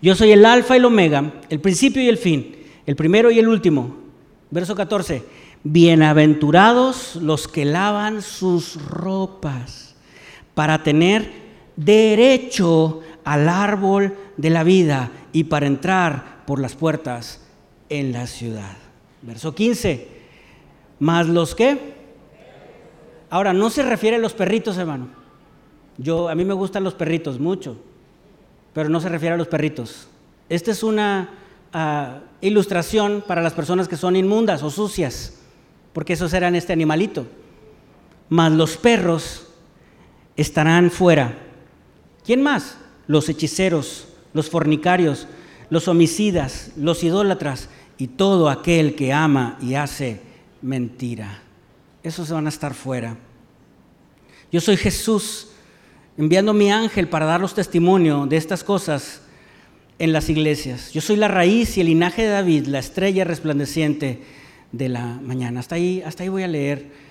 Yo soy el alfa y el omega, el principio y el fin, el primero y el último. Verso 14, bienaventurados los que lavan sus ropas para tener derecho al árbol de la vida y para entrar por las puertas en la ciudad. Verso 15. Más los que. Ahora, no se refiere a los perritos, hermano. Yo, a mí me gustan los perritos mucho, pero no se refiere a los perritos. Esta es una ah, ilustración para las personas que son inmundas o sucias, porque esos eran este animalito. Más los perros estarán fuera. ¿Quién más? Los hechiceros, los fornicarios, los homicidas, los idólatras y todo aquel que ama y hace mentira. Esos van a estar fuera. Yo soy Jesús enviando mi ángel para darlos testimonio de estas cosas en las iglesias. Yo soy la raíz y el linaje de David, la estrella resplandeciente de la mañana. Hasta ahí, hasta ahí voy a leer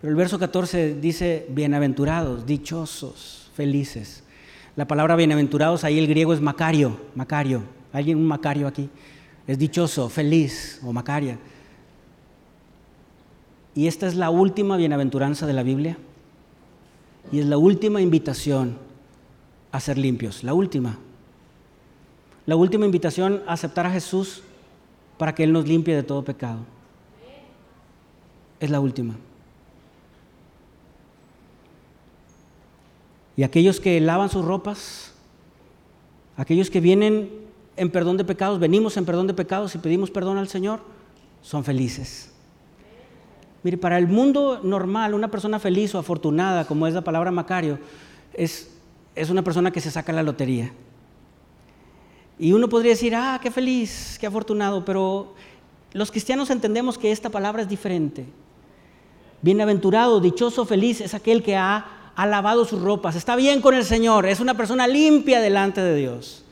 pero el verso 14 dice, bienaventurados, dichosos, felices. La palabra bienaventurados, ahí el griego es macario, macario. ¿Alguien un macario aquí? Es dichoso, feliz o macaria. Y esta es la última bienaventuranza de la Biblia. Y es la última invitación a ser limpios, la última. La última invitación a aceptar a Jesús para que Él nos limpie de todo pecado. Es la última. Y aquellos que lavan sus ropas, aquellos que vienen en perdón de pecados, venimos en perdón de pecados y pedimos perdón al Señor, son felices. Mire, para el mundo normal, una persona feliz o afortunada, como es la palabra Macario, es, es una persona que se saca la lotería. Y uno podría decir, ah, qué feliz, qué afortunado, pero los cristianos entendemos que esta palabra es diferente. Bienaventurado, dichoso, feliz es aquel que ha, ha lavado sus ropas, está bien con el Señor, es una persona limpia delante de Dios.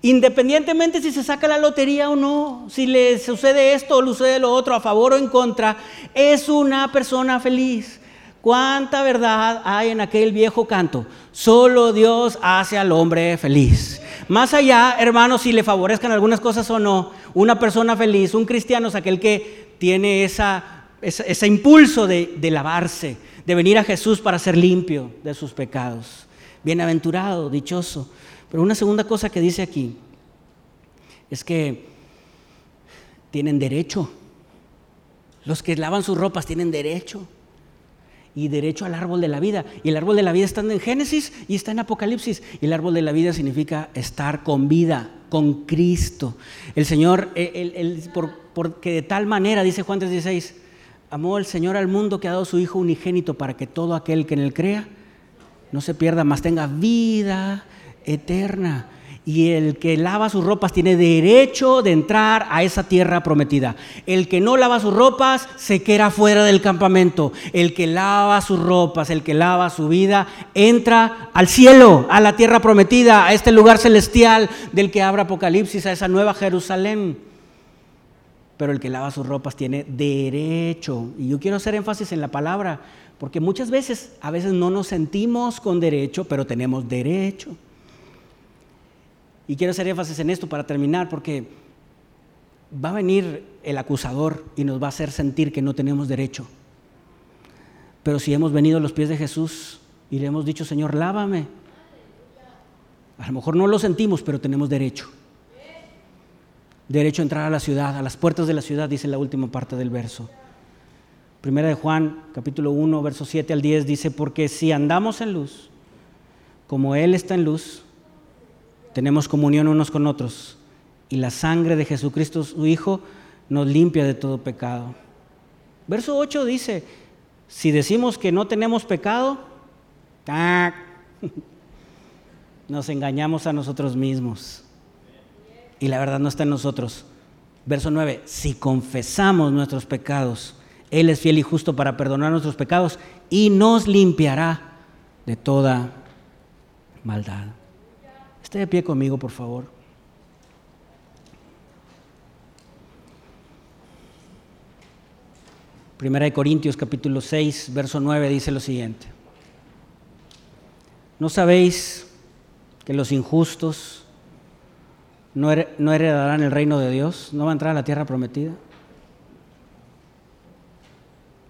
Independientemente si se saca la lotería o no, si le sucede esto o le sucede lo otro, a favor o en contra, es una persona feliz. ¿Cuánta verdad hay en aquel viejo canto? Solo Dios hace al hombre feliz. Más allá, hermanos, si le favorezcan algunas cosas o no, una persona feliz, un cristiano es aquel que tiene ese impulso de lavarse, de venir a Jesús para ser limpio de sus pecados. Bienaventurado, dichoso. Pero una segunda cosa que dice aquí es que tienen derecho. Los que lavan sus ropas tienen derecho. Y derecho al árbol de la vida. Y el árbol de la vida está en Génesis y está en Apocalipsis. Y el árbol de la vida significa estar con vida, con Cristo. El Señor, porque de tal manera, dice Juan 3:16, amó el Señor al mundo que ha dado su Hijo unigénito para que todo aquel que en él crea no se pierda, más tenga vida eterna. Y el que lava sus ropas tiene derecho de entrar a esa tierra prometida. El que no lava sus ropas se queda fuera del campamento. El que lava sus ropas, el que lava su vida, entra al cielo, a la tierra prometida, a este lugar celestial del que abre Apocalipsis, a esa nueva Jerusalén. Pero el que lava sus ropas tiene derecho. Y yo quiero hacer énfasis en la palabra, porque muchas veces, a veces no nos sentimos con derecho, pero tenemos derecho. Y quiero hacer énfasis en esto para terminar, porque va a venir el acusador y nos va a hacer sentir que no tenemos derecho. Pero si hemos venido a los pies de Jesús y le hemos dicho, Señor, lávame, a lo mejor no lo sentimos, pero tenemos derecho. Derecho a entrar a la ciudad, a las puertas de la ciudad, dice la última parte del verso. Primera de Juan, capítulo 1, verso 7 al 10, dice, porque si andamos en luz, como Él está en luz, tenemos comunión unos con otros y la sangre de Jesucristo, su Hijo, nos limpia de todo pecado. Verso 8 dice, si decimos que no tenemos pecado, nos engañamos a nosotros mismos. Y la verdad no está en nosotros. Verso 9, si confesamos nuestros pecados, Él es fiel y justo para perdonar nuestros pecados y nos limpiará de toda maldad. Esté de pie conmigo, por favor. Primera de Corintios capítulo 6, verso 9 dice lo siguiente. ¿No sabéis que los injustos no, heredarán el reino de Dios? ¿No va a entrar a la tierra prometida?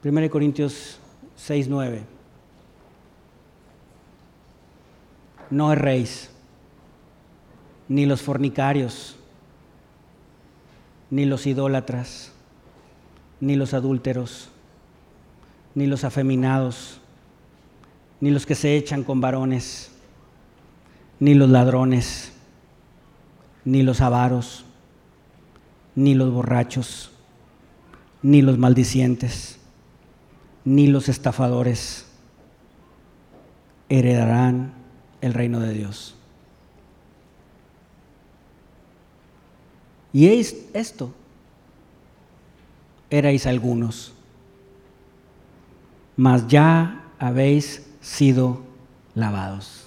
Primera de Corintios 6, 9. No erréis ni los fornicarios, ni los idólatras, ni los adúlteros, ni los afeminados, ni los que se echan con varones, ni los ladrones, ni los avaros, ni los borrachos, ni los maldicientes, ni los estafadores heredarán el reino de Dios. Y esto, erais algunos, mas ya habéis sido lavados.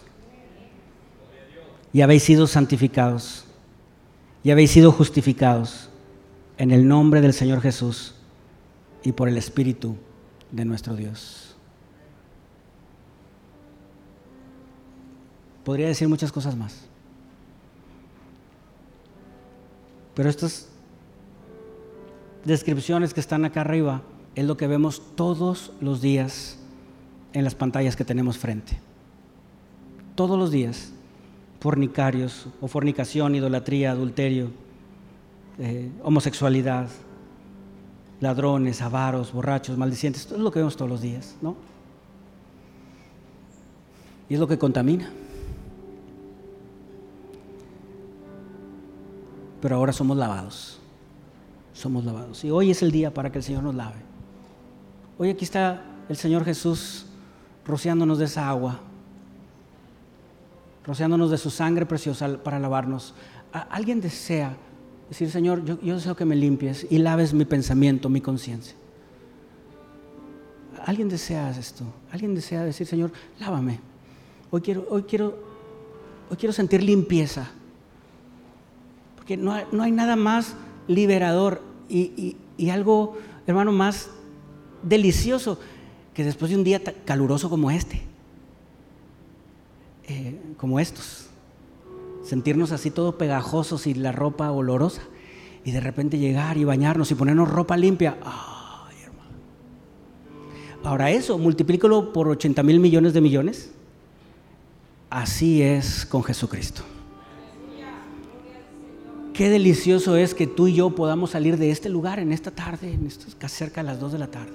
Y habéis sido santificados. Y habéis sido justificados en el nombre del Señor Jesús y por el Espíritu de nuestro Dios. Podría decir muchas cosas más. Pero estas descripciones que están acá arriba es lo que vemos todos los días en las pantallas que tenemos frente. Todos los días. Fornicarios o fornicación, idolatría, adulterio, eh, homosexualidad, ladrones, avaros, borrachos, maldicientes. Todo es lo que vemos todos los días, ¿no? Y es lo que contamina. pero ahora somos lavados. Somos lavados. Y hoy es el día para que el Señor nos lave. Hoy aquí está el Señor Jesús rociándonos de esa agua, rociándonos de su sangre preciosa para lavarnos. ¿Alguien desea decir, Señor, yo, deseo que me limpies y laves mi pensamiento, mi conciencia? ¿Alguien desea esto? ¿Alguien desea decir, Señor, lávame? Hoy quiero, hoy quiero, hoy quiero sentir limpieza. Porque no hay, no hay nada más liberador y, y, algo, hermano, más delicioso que después de un día caluroso como este, eh, como estos, sentirnos así todo pegajosos y la ropa olorosa, y de repente llegar y bañarnos y ponernos ropa limpia. Hermano. Ahora eso, multiplícalo por 80 mil millones de millones. Así es con Jesucristo. Qué delicioso es que tú y yo podamos salir de este lugar en esta tarde, en esto, cerca de las 2 de la tarde.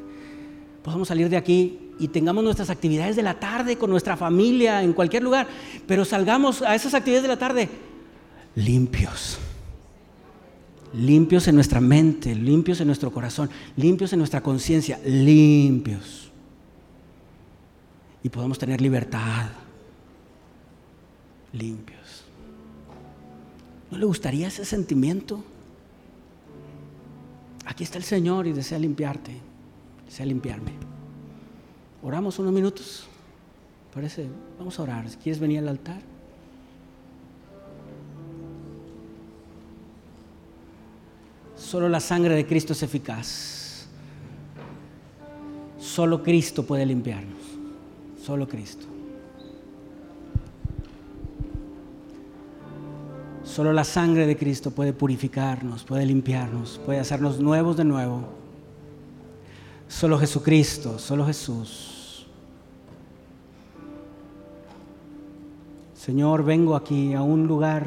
Podamos salir de aquí y tengamos nuestras actividades de la tarde con nuestra familia en cualquier lugar, pero salgamos a esas actividades de la tarde limpios. Limpios en nuestra mente, limpios en nuestro corazón, limpios en nuestra conciencia, limpios. Y podamos tener libertad, limpios. ¿No le gustaría ese sentimiento? Aquí está el Señor y desea limpiarte, desea limpiarme. Oramos unos minutos. Parece, vamos a orar. Quieres venir al altar. Solo la sangre de Cristo es eficaz. Solo Cristo puede limpiarnos. Solo Cristo. Solo la sangre de Cristo puede purificarnos, puede limpiarnos, puede hacernos nuevos de nuevo. Solo Jesucristo, solo Jesús. Señor, vengo aquí a un lugar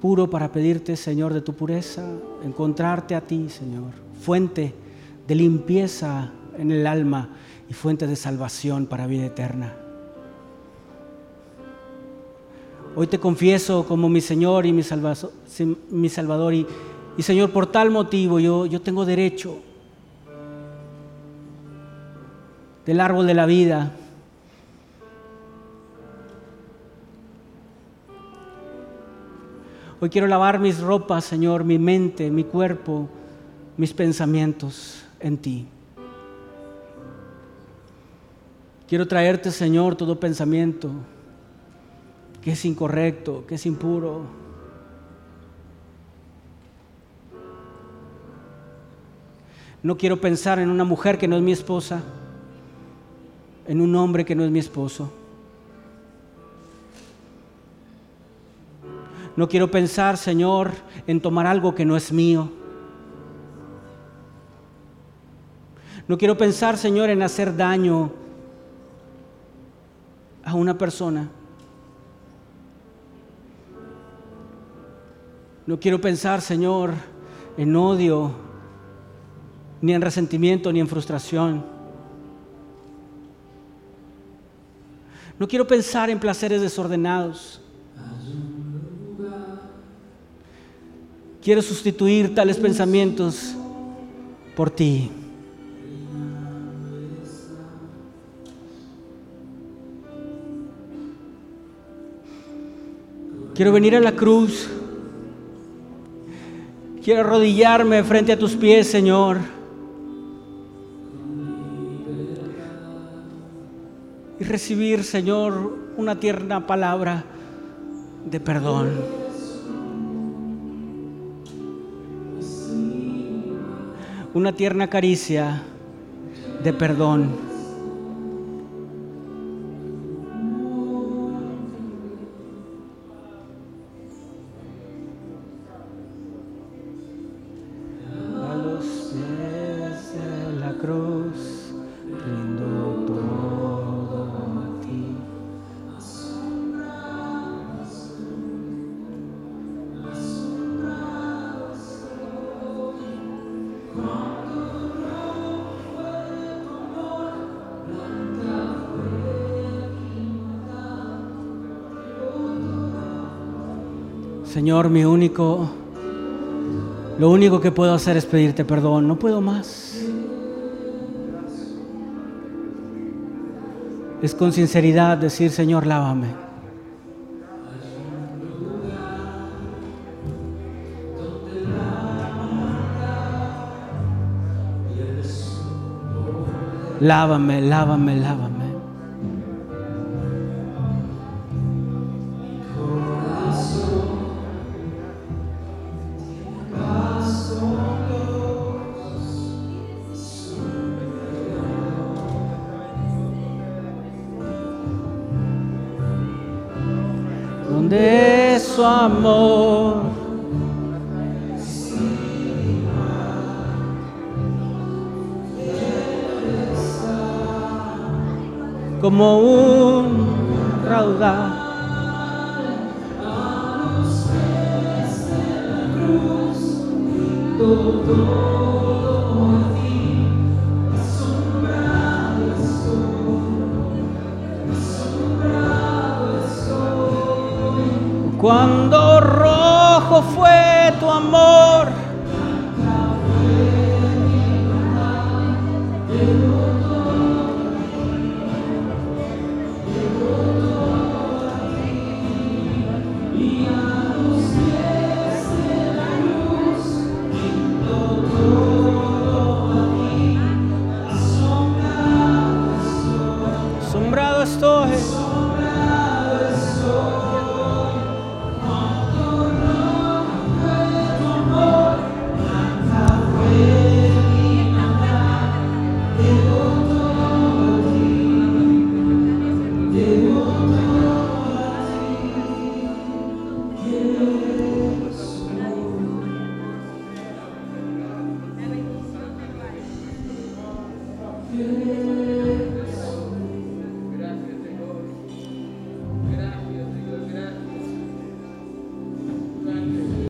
puro para pedirte, Señor, de tu pureza, encontrarte a ti, Señor, fuente de limpieza en el alma y fuente de salvación para vida eterna. Hoy te confieso como mi Señor y mi, Salvador. Y, Señor, por tal motivo yo, yo tengo derecho del árbol de la vida. Hoy quiero lavar mis ropas, Señor, mi mente, mi cuerpo, mis pensamientos en ti. Quiero traerte, Señor, todo pensamiento que es incorrecto, que es impuro. No quiero pensar en una mujer que no es mi esposa, en un hombre que no es mi esposo. No quiero pensar, Señor, en tomar algo que no es mío. No quiero pensar, Señor, en hacer daño a una persona. No quiero pensar, Señor, en odio, ni en resentimiento, ni en frustración. No quiero pensar en placeres desordenados. Quiero sustituir tales pensamientos por ti. Quiero venir a la cruz Quiero arrodillarme frente a tus pies, Señor. Y recibir, Señor, una tierna palabra de perdón. Una tierna caricia de perdón. Mi único, lo único que puedo hacer es pedirte perdón, no puedo más. Es con sinceridad decir, Señor, lávame. Lávame, lávame, lávame.